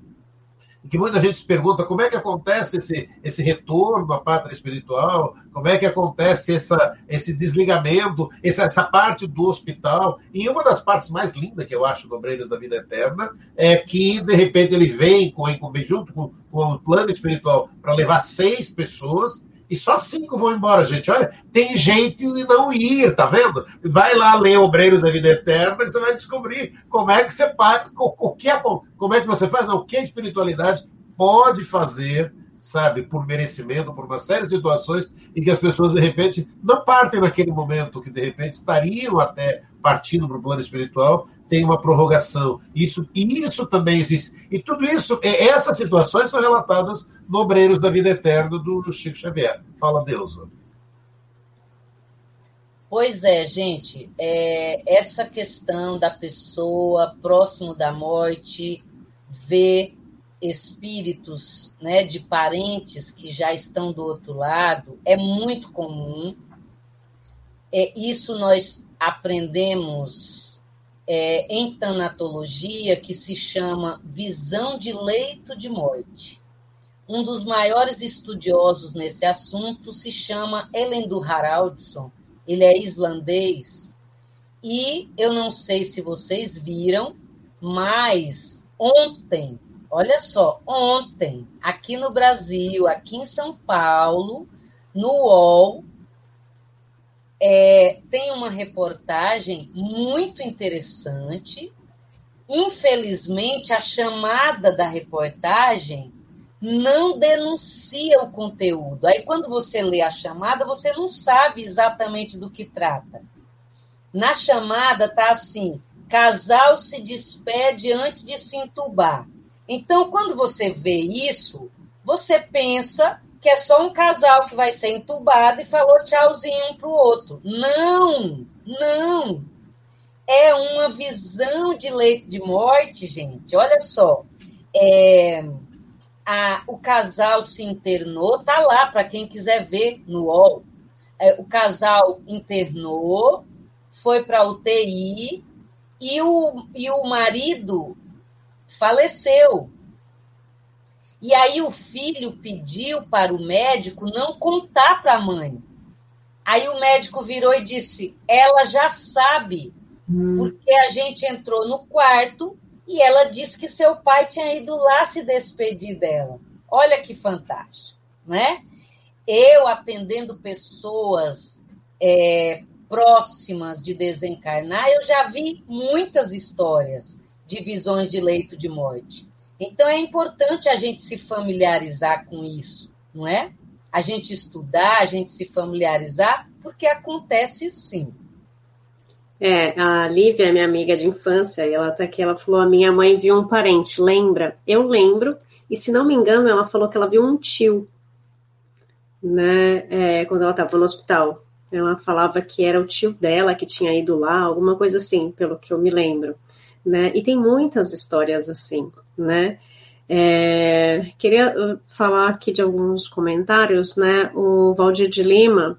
que muita gente se pergunta como é que acontece esse, esse retorno à pátria espiritual, como é que acontece essa, esse desligamento, essa, essa parte do hospital. E uma das partes mais lindas que eu acho do Obreiros da Vida Eterna é que, de repente, ele vem com, junto com, com o plano espiritual para levar seis pessoas e só cinco vão embora, gente. Olha, tem jeito de não ir, tá vendo? Vai lá ler Obreiros da Vida Eterna e você vai descobrir como é que você paga, o que é, como é que você faz, não, o que a espiritualidade pode fazer, sabe, por merecimento, por uma série de situações em que as pessoas, de repente, não partem naquele momento, que de repente estariam até partindo para o plano espiritual, tem uma prorrogação. Isso, e isso também existe. E tudo isso, essas situações são relatadas no Obreiros da Vida Eterna do Chico Xavier. Fala, Deus. Pois é, gente, é, essa questão da pessoa próximo da morte ver espíritos né, de parentes que já estão do outro lado é muito comum. É, isso nós aprendemos é, em tanatologia, que se chama visão de leito de morte. Um dos maiores estudiosos nesse assunto se chama Elendur Haraldsson. Ele é islandês. E eu não sei se vocês viram, mas ontem, olha só, ontem, aqui no Brasil, aqui em São Paulo, no UOL, é, tem uma reportagem muito interessante. Infelizmente, a chamada da reportagem não denuncia o conteúdo. Aí, quando você lê a chamada, você não sabe exatamente do que trata. Na chamada tá assim: casal se despede antes de se entubar. Então, quando você vê isso, você pensa que é só um casal que vai ser entubado e falou tchauzinho um para o outro. Não, não. É uma visão de leito de morte, gente. Olha só. É, a, o casal se internou, tá lá para quem quiser ver no UOL. É, o casal internou, foi para UTI e o, e o marido faleceu. E aí o filho pediu para o médico não contar para a mãe. Aí o médico virou e disse: ela já sabe, hum. porque a gente entrou no quarto e ela disse que seu pai tinha ido lá se despedir dela. Olha que fantástico, né? Eu atendendo pessoas é, próximas de desencarnar, eu já vi muitas histórias de visões de leito de morte. Então é importante a gente se familiarizar com isso, não é? A gente estudar, a gente se familiarizar, porque acontece sim. É, a Lívia, minha amiga de infância, ela tá aqui, ela falou: a minha mãe viu um parente, lembra? Eu lembro, e se não me engano, ela falou que ela viu um tio, né, é, quando ela estava no hospital. Ela falava que era o tio dela que tinha ido lá, alguma coisa assim, pelo que eu me lembro, né? E tem muitas histórias assim, né? É, queria uh, falar aqui de alguns comentários, né? O Valdir de Lima,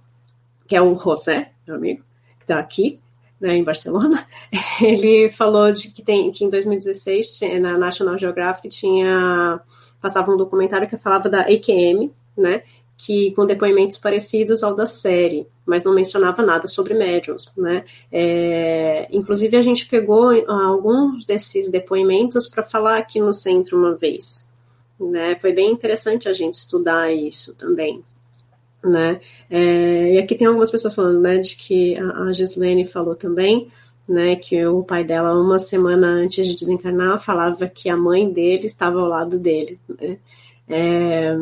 que é o José, meu amigo, que está aqui, né, em Barcelona, ele falou de que, tem, que em 2016 na National Geographic tinha passava um documentário que falava da AQM, né, que com depoimentos parecidos ao da série, mas não mencionava nada sobre médiums, né? É, inclusive a gente pegou alguns desses depoimentos para falar aqui no centro uma vez, né? Foi bem interessante a gente estudar isso também, né? É, e aqui tem algumas pessoas falando, né, de que a, a Gislene falou também, né, que o pai dela uma semana antes de desencarnar falava que a mãe dele estava ao lado dele, né? É,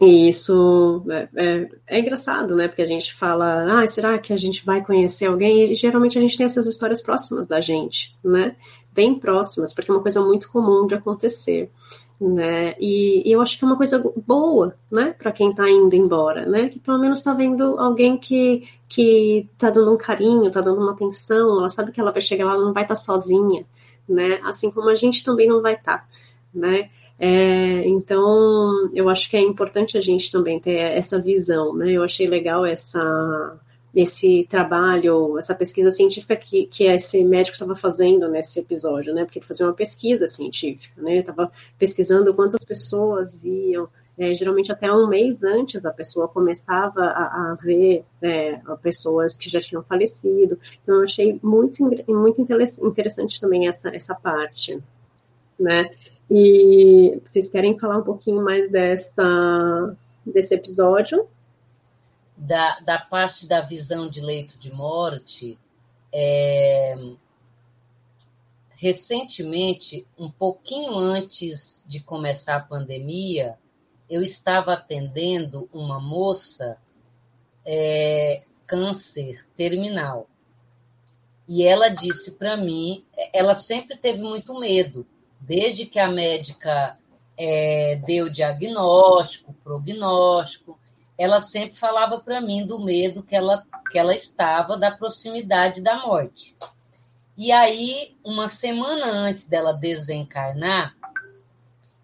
e isso é, é, é, engraçado, né? Porque a gente fala, ah, será que a gente vai conhecer alguém? E geralmente a gente tem essas histórias próximas da gente, né? Bem próximas, porque é uma coisa muito comum de acontecer, né? E, e eu acho que é uma coisa boa, né? Para quem está indo embora, né? Que pelo menos está vendo alguém que que está dando um carinho, está dando uma atenção, ela sabe que ela vai chegar lá, ela não vai estar tá sozinha, né? Assim como a gente também não vai estar, tá, né? É, então, eu acho que é importante a gente também ter essa visão, né? Eu achei legal essa, esse trabalho, essa pesquisa científica que, que esse médico estava fazendo nesse episódio, né? Porque ele fazia uma pesquisa científica, né? Estava pesquisando quantas pessoas viam. É, geralmente até um mês antes a pessoa começava a, a ver é, pessoas que já tinham falecido. Então eu achei muito, muito interessante também essa, essa parte, né? E vocês querem falar um pouquinho mais dessa, desse episódio? Da, da parte da visão de leito de morte, é, recentemente, um pouquinho antes de começar a pandemia, eu estava atendendo uma moça é, câncer terminal. E ela disse para mim, ela sempre teve muito medo desde que a médica é, deu diagnóstico, prognóstico, ela sempre falava para mim do medo que ela, que ela estava da proximidade da morte. E aí, uma semana antes dela desencarnar,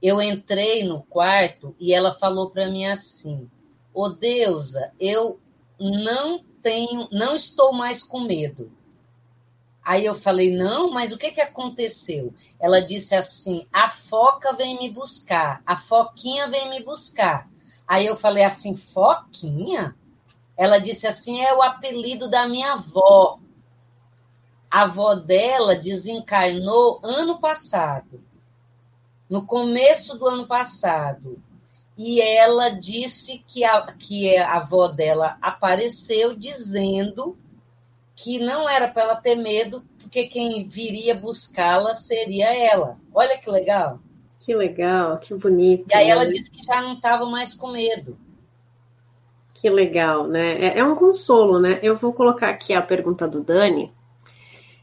eu entrei no quarto e ela falou para mim assim: "Ô oh, Deusa, eu não tenho, não estou mais com medo. Aí eu falei, não, mas o que, que aconteceu? Ela disse assim: a foca vem me buscar, a foquinha vem me buscar. Aí eu falei assim: foquinha? Ela disse assim: é o apelido da minha avó. A avó dela desencarnou ano passado, no começo do ano passado. E ela disse que a, que a avó dela apareceu dizendo que não era para ela ter medo, porque quem viria buscá-la seria ela. Olha que legal. Que legal, que bonito. E aí né? ela disse que já não estava mais com medo. Que legal, né? É, é, um consolo, né? Eu vou colocar aqui a pergunta do Dani.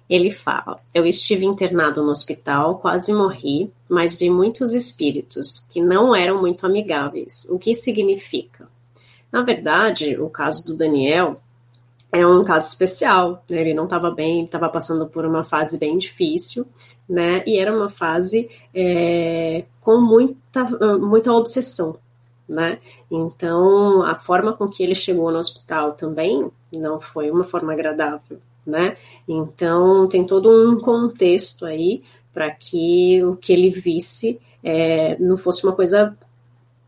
Ele fala: Eu estive internado no hospital, quase morri, mas vi muitos espíritos que não eram muito amigáveis. O que significa? Na verdade, o caso do Daniel é um caso especial, né? Ele não estava bem, estava passando por uma fase bem difícil, né? E era uma fase é, com muita, muita obsessão, né? Então, a forma com que ele chegou no hospital também não foi uma forma agradável, né? Então, tem todo um contexto aí para que o que ele visse é, não fosse uma coisa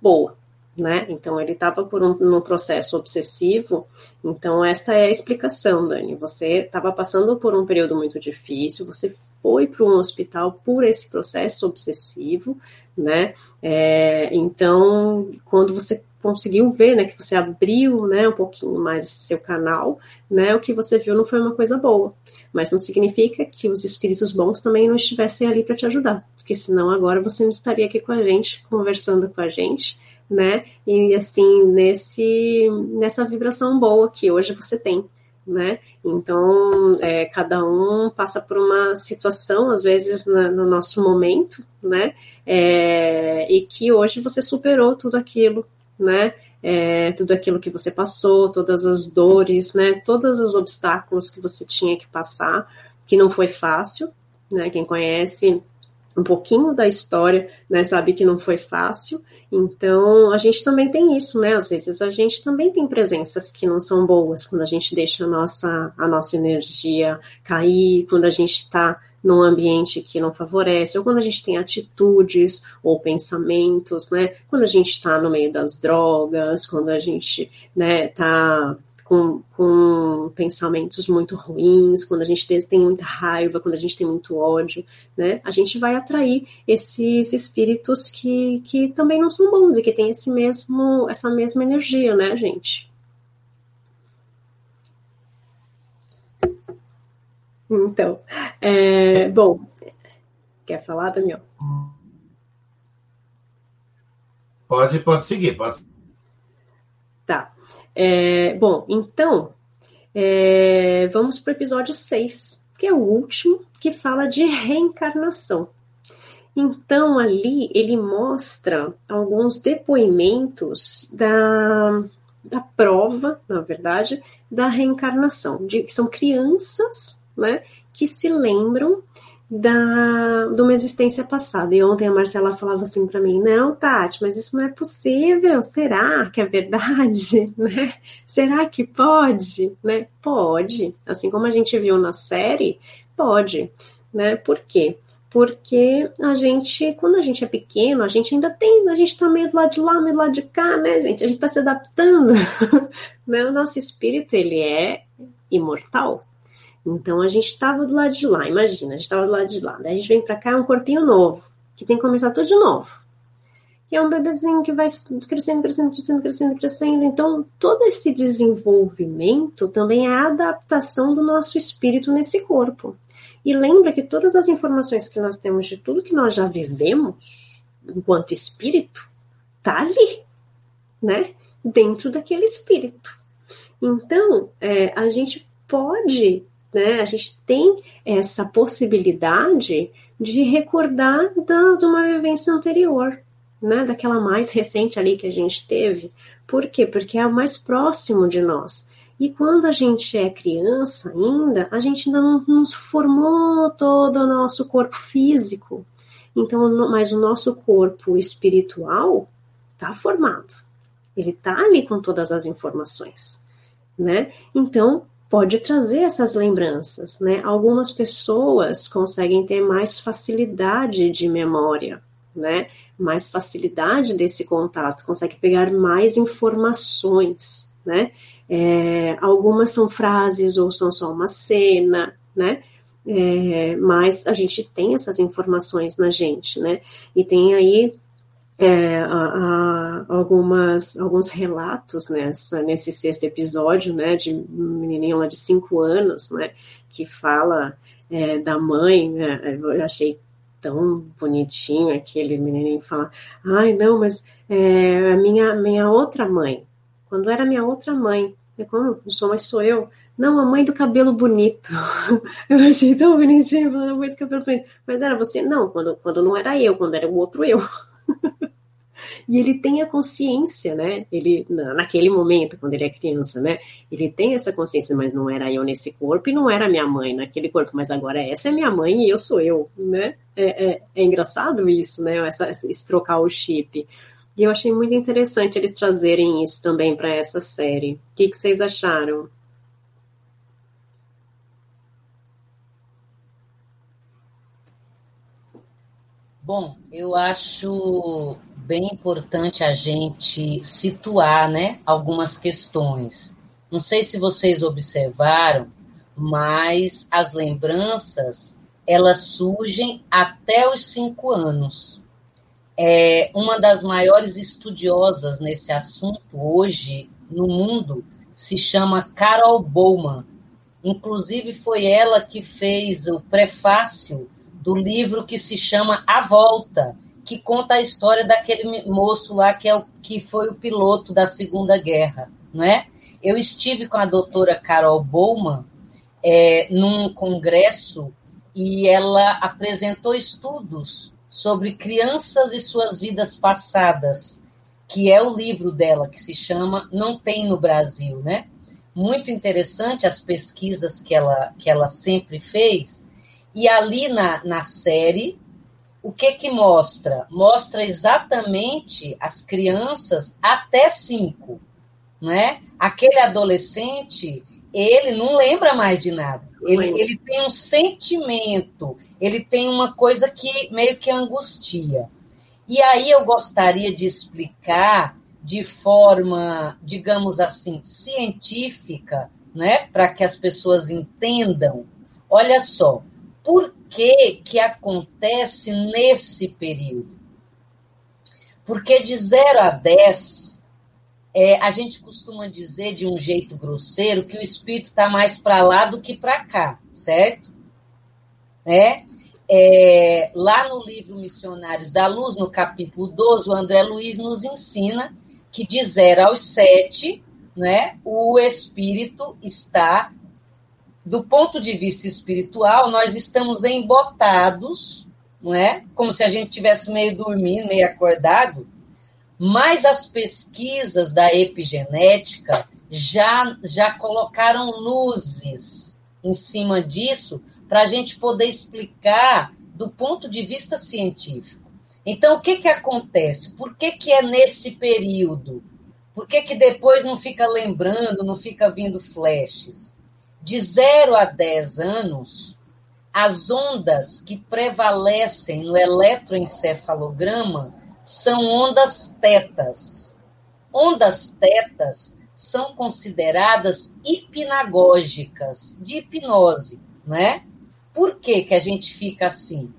boa, né? Então ele estava por um, num processo obsessivo. Então essa é a explicação, Dani. Você estava passando por um período muito difícil. Você foi para um hospital por esse processo obsessivo, né? É, então quando você conseguiu ver, né, que você abriu, né, um pouquinho mais seu canal, né, o que você viu não foi uma coisa boa. Mas não significa que os espíritos bons também não estivessem ali para te ajudar, porque senão agora você não estaria aqui com a gente, conversando com a gente, né? E assim, nesse, nessa vibração boa que hoje você tem, né? Então, é, cada um passa por uma situação, às vezes, na, no nosso momento, né? É, e que hoje você superou tudo aquilo, né? É, tudo aquilo que você passou, todas as dores, né? Todos os obstáculos que você tinha que passar, que não foi fácil, né? Quem conhece um pouquinho da história, né? Sabe que não foi fácil. Então, a gente também tem isso, né? Às vezes a gente também tem presenças que não são boas quando a gente deixa a nossa, a nossa energia cair, quando a gente está num ambiente que não favorece, ou quando a gente tem atitudes ou pensamentos, né? Quando a gente está no meio das drogas, quando a gente, né, tá com, com pensamentos muito ruins, quando a gente tem muita raiva, quando a gente tem muito ódio, né? A gente vai atrair esses espíritos que, que também não são bons e que têm esse mesmo, essa mesma energia, né, gente? Então, é, bom, quer falar, Daniel? Pode, pode seguir, pode. Tá. É, bom, então, é, vamos para o episódio 6, que é o último, que fala de reencarnação. Então, ali ele mostra alguns depoimentos da, da prova, na verdade, da reencarnação, de, que são crianças né, que se lembram da, de uma existência passada. E ontem a Marcela falava assim para mim: não, Tati, mas isso não é possível. Será que é verdade? Né? Será que pode? Né? Pode. Assim como a gente viu na série, pode. Né? Por quê? Porque a gente, quando a gente é pequeno, a gente ainda tem, a gente tá meio do lado de lá, meio do lado de cá, né, gente? A gente tá se adaptando. né? O nosso espírito, ele é imortal, então a gente estava do lado de lá, imagina, a gente estava do lado de lá. Daí a gente vem para cá, é um corpinho novo, que tem que começar tudo de novo. E é um bebezinho que vai crescendo, crescendo, crescendo, crescendo, crescendo. Então, todo esse desenvolvimento também é a adaptação do nosso espírito nesse corpo. E lembra que todas as informações que nós temos de tudo que nós já vivemos, enquanto espírito, tá ali, né? Dentro daquele espírito. Então, é, a gente pode né? A gente tem essa possibilidade de recordar da, de uma vivência anterior, né? Daquela mais recente ali que a gente teve. Por quê? Porque é o mais próximo de nós. E quando a gente é criança ainda, a gente ainda não nos formou todo o nosso corpo físico. Então, mas o nosso corpo espiritual está formado. Ele está ali com todas as informações, né? Então, pode trazer essas lembranças, né? Algumas pessoas conseguem ter mais facilidade de memória, né? Mais facilidade desse contato, conseguem pegar mais informações, né? É, algumas são frases ou são só uma cena, né? É, mas a gente tem essas informações na gente, né? E tem aí é, algumas, alguns relatos nessa, nesse sexto episódio, né, de um menininho lá de cinco anos, né, que fala é, da mãe, né, eu achei tão bonitinho aquele menininho fala, ai não, mas é, a minha, minha outra mãe, quando era minha outra mãe, é como, sou, mas sou eu, não, a mãe do cabelo bonito. Eu achei tão bonitinho, a mãe do cabelo bonito. Mas era você? Não, quando, quando não era eu, quando era o outro eu. e ele tem a consciência, né? Ele, naquele momento, quando ele é criança, né? Ele tem essa consciência, mas não era eu nesse corpo e não era minha mãe naquele corpo, mas agora essa é minha mãe e eu sou eu, né? É, é, é engraçado isso, né? Essa, esse trocar o chip. E eu achei muito interessante eles trazerem isso também para essa série. O que, que vocês acharam? Bom, eu acho bem importante a gente situar né, algumas questões. Não sei se vocês observaram, mas as lembranças elas surgem até os cinco anos. É, uma das maiores estudiosas nesse assunto hoje no mundo se chama Carol Bowman. Inclusive foi ela que fez o prefácio do livro que se chama A Volta, que conta a história daquele moço lá que, é o, que foi o piloto da Segunda Guerra, não é? Eu estive com a doutora Carol Bowman é, num congresso e ela apresentou estudos sobre crianças e suas vidas passadas, que é o livro dela, que se chama Não Tem no Brasil, né? Muito interessante as pesquisas que ela, que ela sempre fez, e ali na, na série, o que que mostra? Mostra exatamente as crianças até cinco, né? Aquele adolescente, ele não lembra mais de nada. Ele, ele tem um sentimento, ele tem uma coisa que meio que angustia. E aí eu gostaria de explicar de forma, digamos assim, científica, né, para que as pessoas entendam. Olha só, por que que acontece nesse período? Porque de 0 a 10, é, a gente costuma dizer de um jeito grosseiro que o espírito está mais para lá do que para cá, certo? É, é, lá no livro Missionários da Luz, no capítulo 12, o André Luiz nos ensina que de 0 aos 7, né, o espírito está, do ponto de vista espiritual, nós estamos embotados, não é? Como se a gente tivesse meio dormindo, meio acordado, mas as pesquisas da epigenética já, já colocaram luzes em cima disso para a gente poder explicar do ponto de vista científico. Então, o que, que acontece? Por que, que é nesse período? Por que, que depois não fica lembrando, não fica vindo flashes? De 0 a 10 anos, as ondas que prevalecem no eletroencefalograma são ondas tetas. Ondas tetas são consideradas hipnagógicas, de hipnose, né? Por que, que a gente fica assim?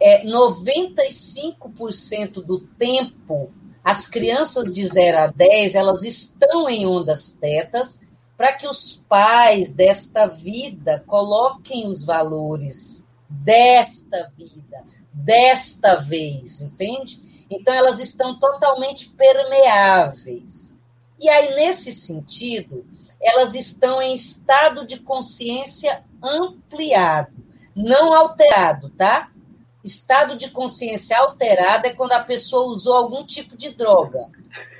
é, 95% do tempo, as crianças de 0 a 10, elas estão em ondas tetas para que os pais desta vida coloquem os valores desta vida, desta vez, entende? Então, elas estão totalmente permeáveis. E aí, nesse sentido, elas estão em estado de consciência ampliado, não alterado, tá? Estado de consciência alterada é quando a pessoa usou algum tipo de droga.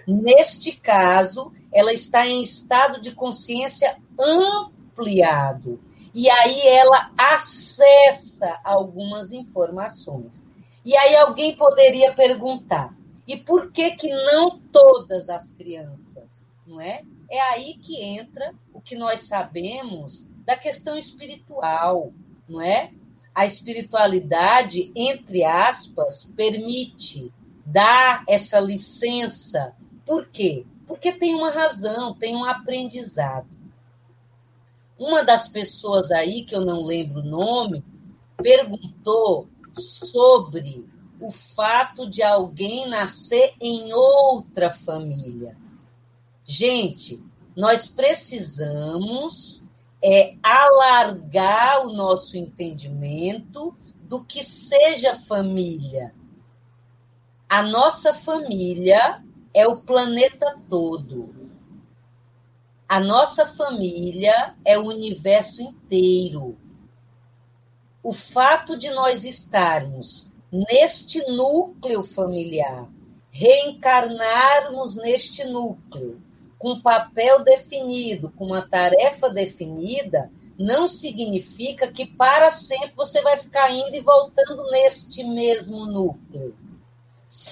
Neste caso, ela está em estado de consciência ampliado. E aí ela acessa algumas informações. E aí alguém poderia perguntar: e por que que não todas as crianças, não é? É aí que entra o que nós sabemos da questão espiritual, não é? a espiritualidade, entre aspas, permite dar essa licença. Por quê? Porque tem uma razão, tem um aprendizado. Uma das pessoas aí, que eu não lembro o nome, perguntou sobre o fato de alguém nascer em outra família. Gente, nós precisamos é alargar o nosso entendimento do que seja família. A nossa família é o planeta todo. A nossa família é o universo inteiro. O fato de nós estarmos neste núcleo familiar, reencarnarmos neste núcleo, com um papel definido, com uma tarefa definida, não significa que para sempre você vai ficar indo e voltando neste mesmo núcleo.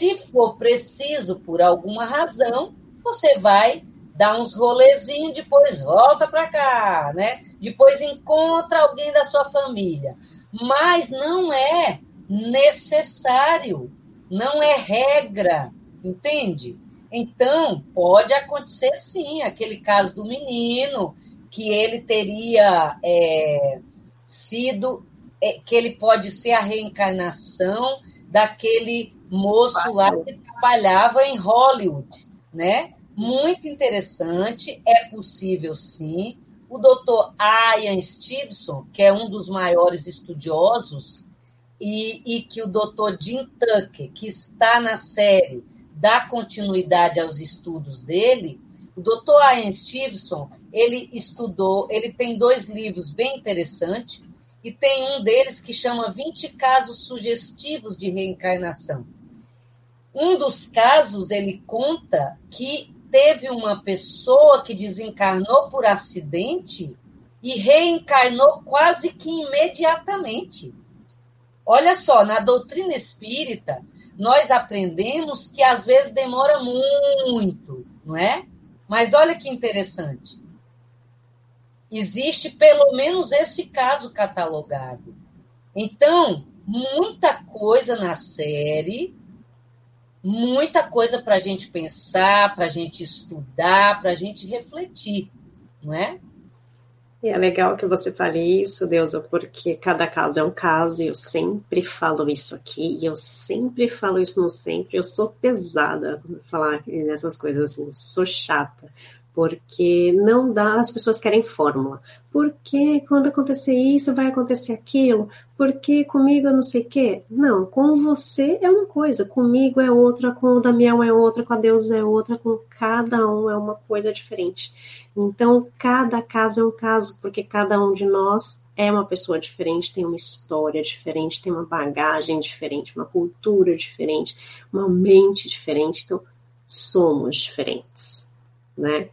Se for preciso, por alguma razão, você vai dar uns rolezinhos, depois volta para cá, né? Depois encontra alguém da sua família. Mas não é necessário, não é regra, entende? Então, pode acontecer sim, aquele caso do menino, que ele teria é, sido, é, que ele pode ser a reencarnação daquele moço lá que trabalhava em Hollywood, né? Muito interessante, é possível sim. O doutor Ian Stevenson, que é um dos maiores estudiosos, e, e que o doutor Jim Tucker, que está na série dar continuidade aos estudos dele, o Dr. Ian Stevenson, ele estudou, ele tem dois livros bem interessantes, e tem um deles que chama 20 casos sugestivos de reencarnação. Um dos casos, ele conta que teve uma pessoa que desencarnou por acidente e reencarnou quase que imediatamente. Olha só, na doutrina espírita, nós aprendemos que às vezes demora muito, não é? Mas olha que interessante. Existe pelo menos esse caso catalogado. Então, muita coisa na série, muita coisa para a gente pensar, para a gente estudar, para a gente refletir, não é? E é legal que você fale isso, Deusa, porque cada caso é um caso, e eu sempre falo isso aqui, e eu sempre falo isso no centro, eu sou pesada falar nessas coisas assim, sou chata, porque não dá, as pessoas querem fórmula. Porque quando acontecer isso, vai acontecer aquilo? Porque comigo eu não sei o quê? Não, com você é uma coisa, comigo é outra, com o Damião é outra, com a Deus é outra, com cada um é uma coisa diferente. Então, cada caso é um caso, porque cada um de nós é uma pessoa diferente, tem uma história diferente, tem uma bagagem diferente, uma cultura diferente, uma mente diferente. Então, somos diferentes, né?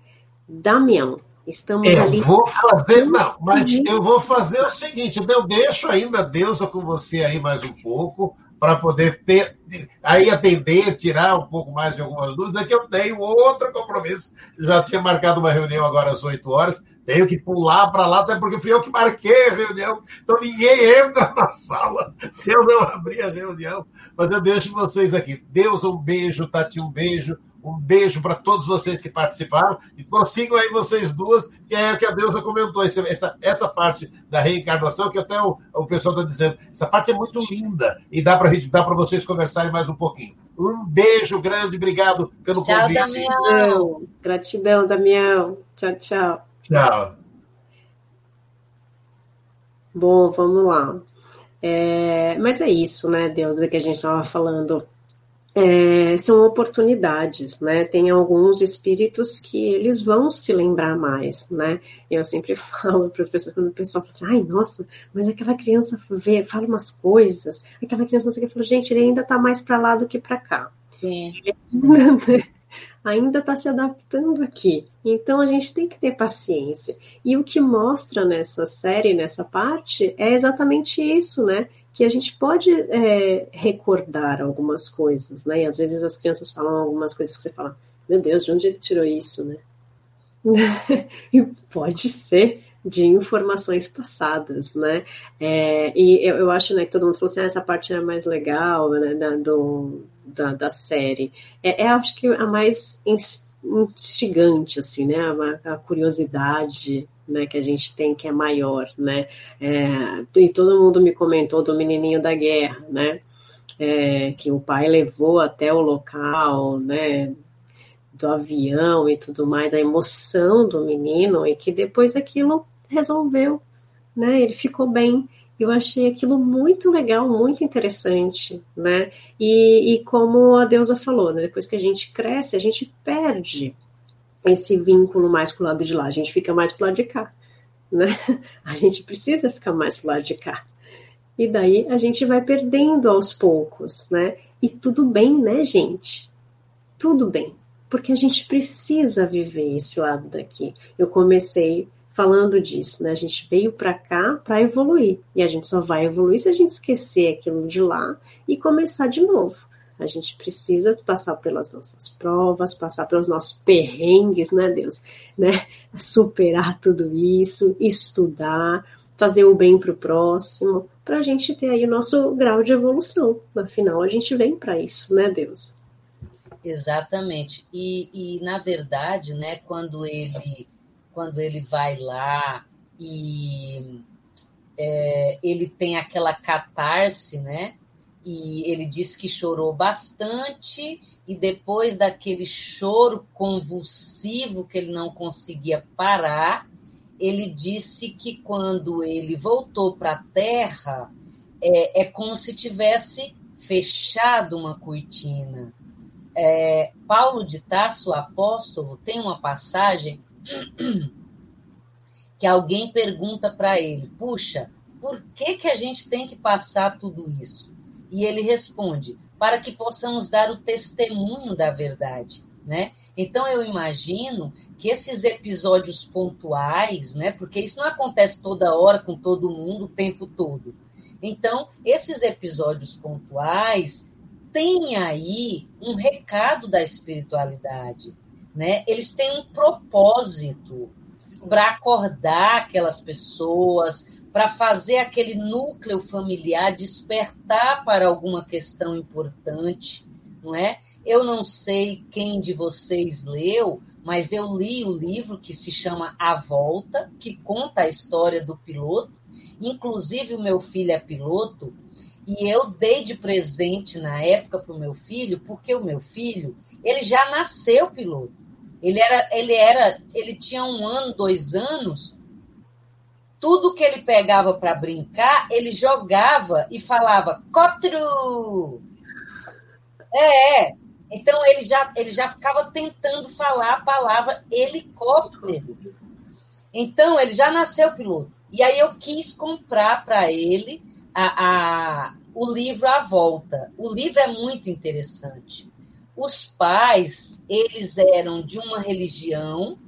Damião, estamos eu ali. Eu vou fazer, não, mas eu vou fazer o seguinte: eu deixo ainda a Deusa com você aí mais um pouco, para poder ter, aí atender, tirar um pouco mais de algumas dúvidas. É que eu tenho outro compromisso. Já tinha marcado uma reunião agora às 8 horas. Tenho que pular para lá, até porque fui eu que marquei a reunião. Então ninguém entra na sala se eu não abrir a reunião. Mas eu deixo vocês aqui. Deus, um beijo, Tati, um beijo. Um beijo para todos vocês que participaram e consigam aí vocês duas, que é o que a Deusa comentou, essa, essa parte da reencarnação, que até o, o pessoal está dizendo, essa parte é muito linda e dá para dá vocês conversarem mais um pouquinho. Um beijo grande, obrigado pelo tchau, convite. Damião. Gratidão, Damião. Tchau, tchau. Tchau. Bom, vamos lá. É, mas é isso, né, Deus, é que a gente estava falando é, são oportunidades, né? Tem alguns espíritos que eles vão se lembrar mais, né? Eu sempre falo para as pessoas, quando o pessoal fala assim, ai, nossa, mas aquela criança vê, fala umas coisas, aquela criança não sei o que, eu falo, gente, ele ainda está mais para lá do que para cá. Sim. ainda está se adaptando aqui. Então a gente tem que ter paciência. E o que mostra nessa série, nessa parte, é exatamente isso, né? que a gente pode é, recordar algumas coisas, né? E às vezes as crianças falam algumas coisas que você fala, meu Deus, de onde ele tirou isso, né? e pode ser de informações passadas, né? É, e eu, eu, acho né, que todo mundo falou assim, ah, essa parte é mais legal né, da, do, da, da série. É, é, acho que a mais instigante, assim, né? A, a curiosidade né, que a gente tem que é maior, né? É, e todo mundo me comentou do menininho da guerra, né? É, que o pai levou até o local, né? Do avião e tudo mais, a emoção do menino e que depois aquilo resolveu, né? Ele ficou bem. Eu achei aquilo muito legal, muito interessante, né? E, e como a Deusa falou, né? depois que a gente cresce, a gente perde esse vínculo mais pro lado de lá, a gente fica mais pro lado de cá, né? A gente precisa ficar mais pro lado de cá. E daí a gente vai perdendo aos poucos, né? E tudo bem, né, gente? Tudo bem, porque a gente precisa viver esse lado daqui. Eu comecei falando disso, né? A gente veio para cá para evoluir e a gente só vai evoluir se a gente esquecer aquilo de lá e começar de novo. A gente precisa passar pelas nossas provas, passar pelos nossos perrengues, né, Deus? Né? Superar tudo isso, estudar, fazer o bem para o próximo, para a gente ter aí o nosso grau de evolução. Afinal, a gente vem para isso, né, Deus? Exatamente. E, e, na verdade, né, quando ele, quando ele vai lá e é, ele tem aquela catarse, né? e ele disse que chorou bastante e depois daquele choro convulsivo que ele não conseguia parar, ele disse que quando ele voltou para a Terra é, é, como se tivesse fechado uma cortina. É, Paulo de Tarso, apóstolo, tem uma passagem que alguém pergunta para ele: puxa, por que, que a gente tem que passar tudo isso? E ele responde: para que possamos dar o testemunho da verdade, né? Então eu imagino que esses episódios pontuais, né? Porque isso não acontece toda hora com todo mundo o tempo todo. Então, esses episódios pontuais têm aí um recado da espiritualidade, né? Eles têm um propósito para acordar aquelas pessoas, para fazer aquele núcleo familiar despertar para alguma questão importante, não é? Eu não sei quem de vocês leu, mas eu li o livro que se chama A Volta, que conta a história do piloto. Inclusive, o meu filho é piloto, e eu dei de presente na época para o meu filho, porque o meu filho ele já nasceu piloto. Ele era, ele era, ele tinha um ano, dois anos. Tudo que ele pegava para brincar, ele jogava e falava cóptero. É, é, então ele já, ele já ficava tentando falar a palavra helicóptero. Então ele já nasceu piloto. E aí eu quis comprar para ele a, a, o livro à volta. O livro é muito interessante. Os pais, eles eram de uma religião,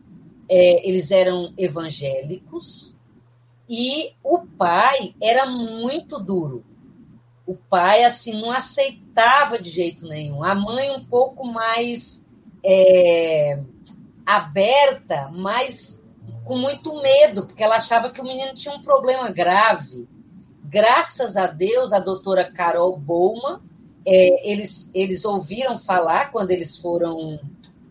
é, eles eram evangélicos, e o pai era muito duro. O pai, assim, não aceitava de jeito nenhum. A mãe, um pouco mais é, aberta, mas com muito medo, porque ela achava que o menino tinha um problema grave. Graças a Deus, a doutora Carol Bowman, é, eles, eles ouviram falar quando eles foram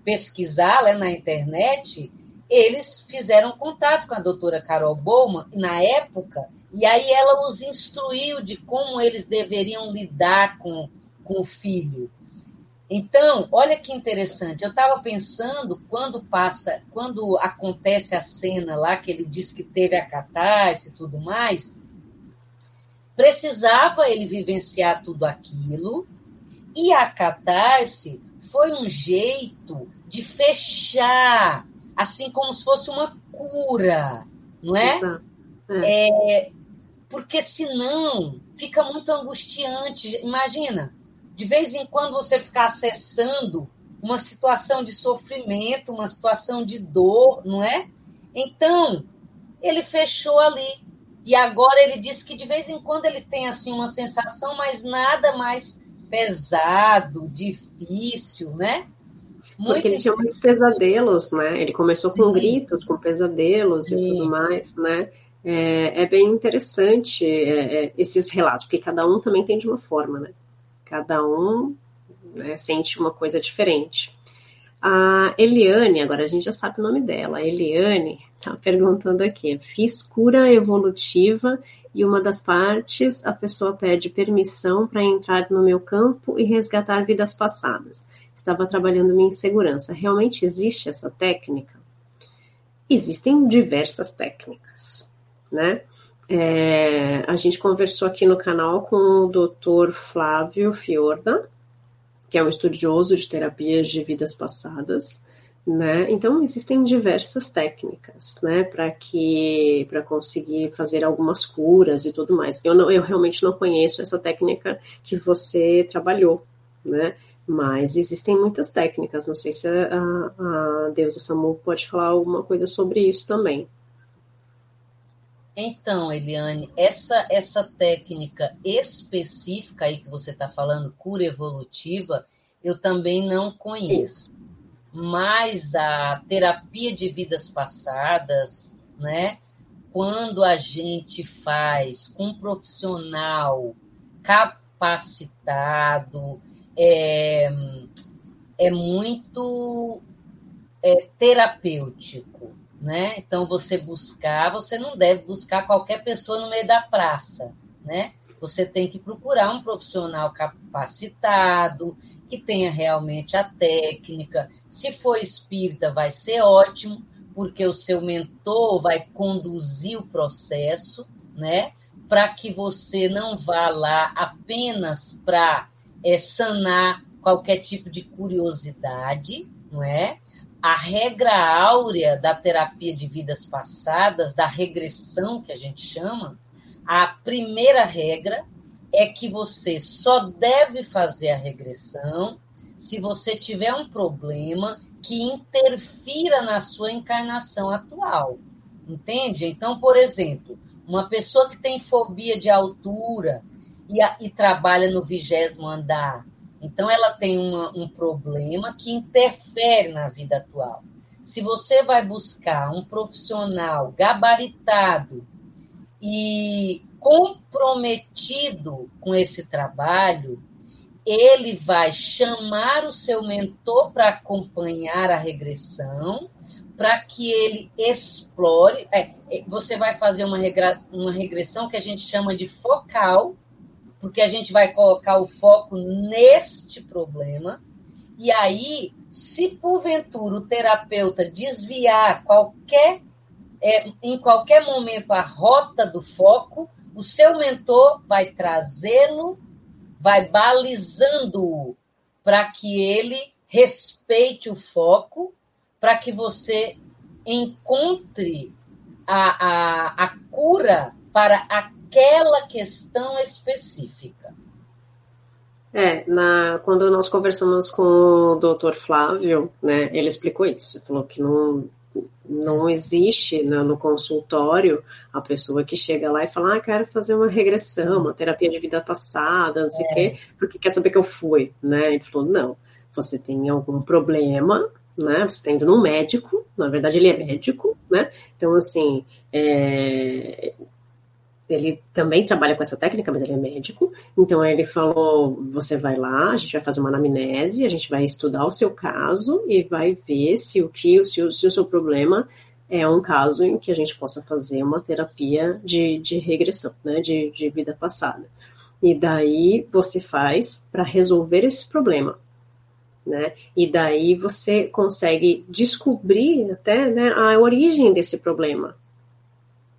pesquisar né, na internet, eles fizeram contato com a doutora Carol Bowman, na época, e aí ela os instruiu de como eles deveriam lidar com, com o filho. Então, olha que interessante. Eu estava pensando quando passa, quando acontece a cena lá que ele diz que teve a catarse e tudo mais, precisava ele vivenciar tudo aquilo e a catarse foi um jeito de fechar, assim como se fosse uma cura, não é? Exato. É. é porque senão fica muito angustiante. Imagina, de vez em quando você ficar acessando uma situação de sofrimento, uma situação de dor, não é? Então, ele fechou ali. E agora ele diz que de vez em quando ele tem assim uma sensação, mas nada mais pesado, difícil, né? Muito Porque ele tinha muitos pesadelos, né? Ele começou com Sim. gritos, com pesadelos Sim. e tudo mais, né? É, é bem interessante é, é, esses relatos, porque cada um também tem de uma forma, né? Cada um né, sente uma coisa diferente. A Eliane, agora a gente já sabe o nome dela, a Eliane tá perguntando aqui, fiz cura evolutiva e uma das partes a pessoa pede permissão para entrar no meu campo e resgatar vidas passadas. Estava trabalhando minha insegurança. Realmente existe essa técnica? Existem diversas técnicas né? É, a gente conversou aqui no canal com o Dr. Flávio Fiorda, que é um estudioso de terapias de vidas passadas, né? Então existem diversas técnicas, né, para que para conseguir fazer algumas curas e tudo mais. Eu não, eu realmente não conheço essa técnica que você trabalhou, né? Mas existem muitas técnicas. Não sei se a, a deusa Samu pode falar alguma coisa sobre isso também. Então, Eliane, essa, essa técnica específica aí que você está falando, cura evolutiva, eu também não conheço. Mas a terapia de vidas passadas, né? Quando a gente faz com um profissional capacitado, é, é muito é, terapêutico né? Então você buscar, você não deve buscar qualquer pessoa no meio da praça, né? Você tem que procurar um profissional capacitado, que tenha realmente a técnica. Se for espírita, vai ser ótimo, porque o seu mentor vai conduzir o processo, né? Para que você não vá lá apenas para é, sanar qualquer tipo de curiosidade, não é? a regra áurea da terapia de vidas passadas, da regressão que a gente chama, a primeira regra é que você só deve fazer a regressão se você tiver um problema que interfira na sua encarnação atual. Entende? Então, por exemplo, Uma pessoa que tem fobia de altura e, a, e trabalha no vigésimo andar. Então, ela tem uma, um problema que interfere na vida atual. Se você vai buscar um profissional gabaritado e comprometido com esse trabalho, ele vai chamar o seu mentor para acompanhar a regressão, para que ele explore. É, é, você vai fazer uma, regra, uma regressão que a gente chama de focal, porque a gente vai colocar o foco neste problema. E aí, se porventura o terapeuta desviar qualquer, é, em qualquer momento a rota do foco, o seu mentor vai trazê-lo vai balizando-o para que ele respeite o foco, para que você encontre a, a, a cura para aquela questão específica. É, na, quando nós conversamos com o doutor Flávio, né, ele explicou isso, falou que não, não existe né, no consultório a pessoa que chega lá e fala, ah, quero fazer uma regressão, uma terapia de vida passada, não sei o é. quê, porque quer saber que eu fui, né? Ele falou, não, você tem algum problema, né? Você está indo num médico, na verdade ele é médico, né? Então, assim, é, ele também trabalha com essa técnica, mas ele é médico. Então ele falou: você vai lá, a gente vai fazer uma anamnese, a gente vai estudar o seu caso e vai ver se o que se o, se o seu problema é um caso em que a gente possa fazer uma terapia de, de regressão, né, de, de vida passada. E daí você faz para resolver esse problema. Né? E daí você consegue descobrir até né, a origem desse problema.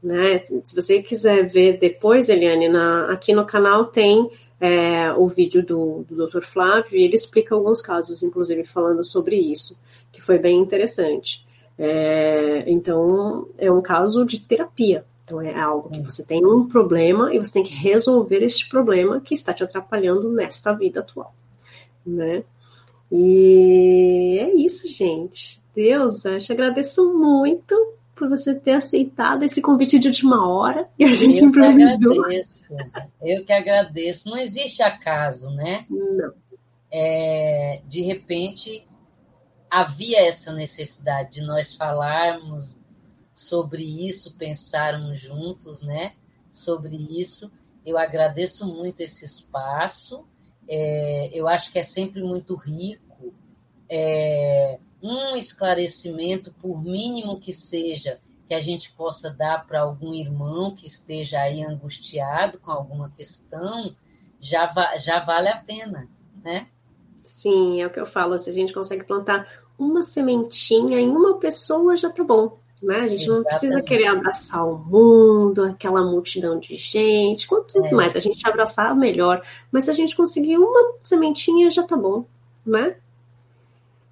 Né? Se você quiser ver depois, Eliane, na, aqui no canal tem é, o vídeo do, do Dr. Flávio e ele explica alguns casos, inclusive falando sobre isso, que foi bem interessante. É, então, é um caso de terapia. Então, é algo que você tem um problema e você tem que resolver este problema que está te atrapalhando nesta vida atual. Né? E é isso, gente. Deus, eu te agradeço muito por você ter aceitado esse convite de última hora e a gente eu improvisou. Que eu que agradeço. Não existe acaso, né? Não. É, de repente, havia essa necessidade de nós falarmos sobre isso, pensarmos juntos, né? Sobre isso. Eu agradeço muito esse espaço. É, eu acho que é sempre muito rico. É, um esclarecimento, por mínimo que seja, que a gente possa dar para algum irmão que esteja aí angustiado com alguma questão, já, va já vale a pena, né? Sim, é o que eu falo. Se a gente consegue plantar uma sementinha em uma pessoa, já tá bom. Né? A gente Exatamente. não precisa querer abraçar o mundo, aquela multidão de gente. Quanto é. mais a gente abraçar, melhor. Mas se a gente conseguir uma sementinha, já tá bom, né?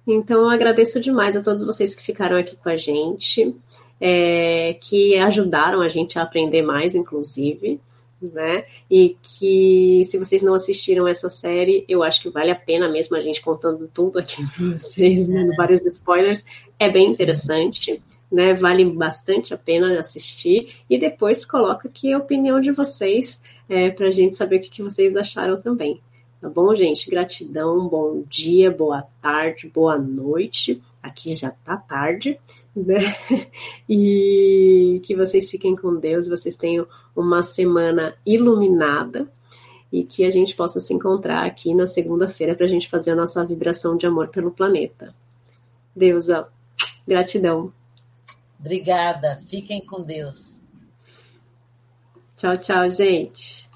Então, eu agradeço demais a todos vocês que ficaram aqui com a gente, é, que ajudaram a gente a aprender mais, inclusive, né? E que se vocês não assistiram essa série, eu acho que vale a pena mesmo a gente contando tudo aqui para vocês, dando vários spoilers. É bem interessante. Né, vale bastante a pena assistir e depois coloca aqui a opinião de vocês é, para a gente saber o que, que vocês acharam também. Tá bom, gente? Gratidão, bom dia, boa tarde, boa noite. Aqui já tá tarde, né? E que vocês fiquem com Deus, vocês tenham uma semana iluminada e que a gente possa se encontrar aqui na segunda-feira para a gente fazer a nossa vibração de amor pelo planeta. Deusa, gratidão. Obrigada. Fiquem com Deus. Tchau, tchau, gente.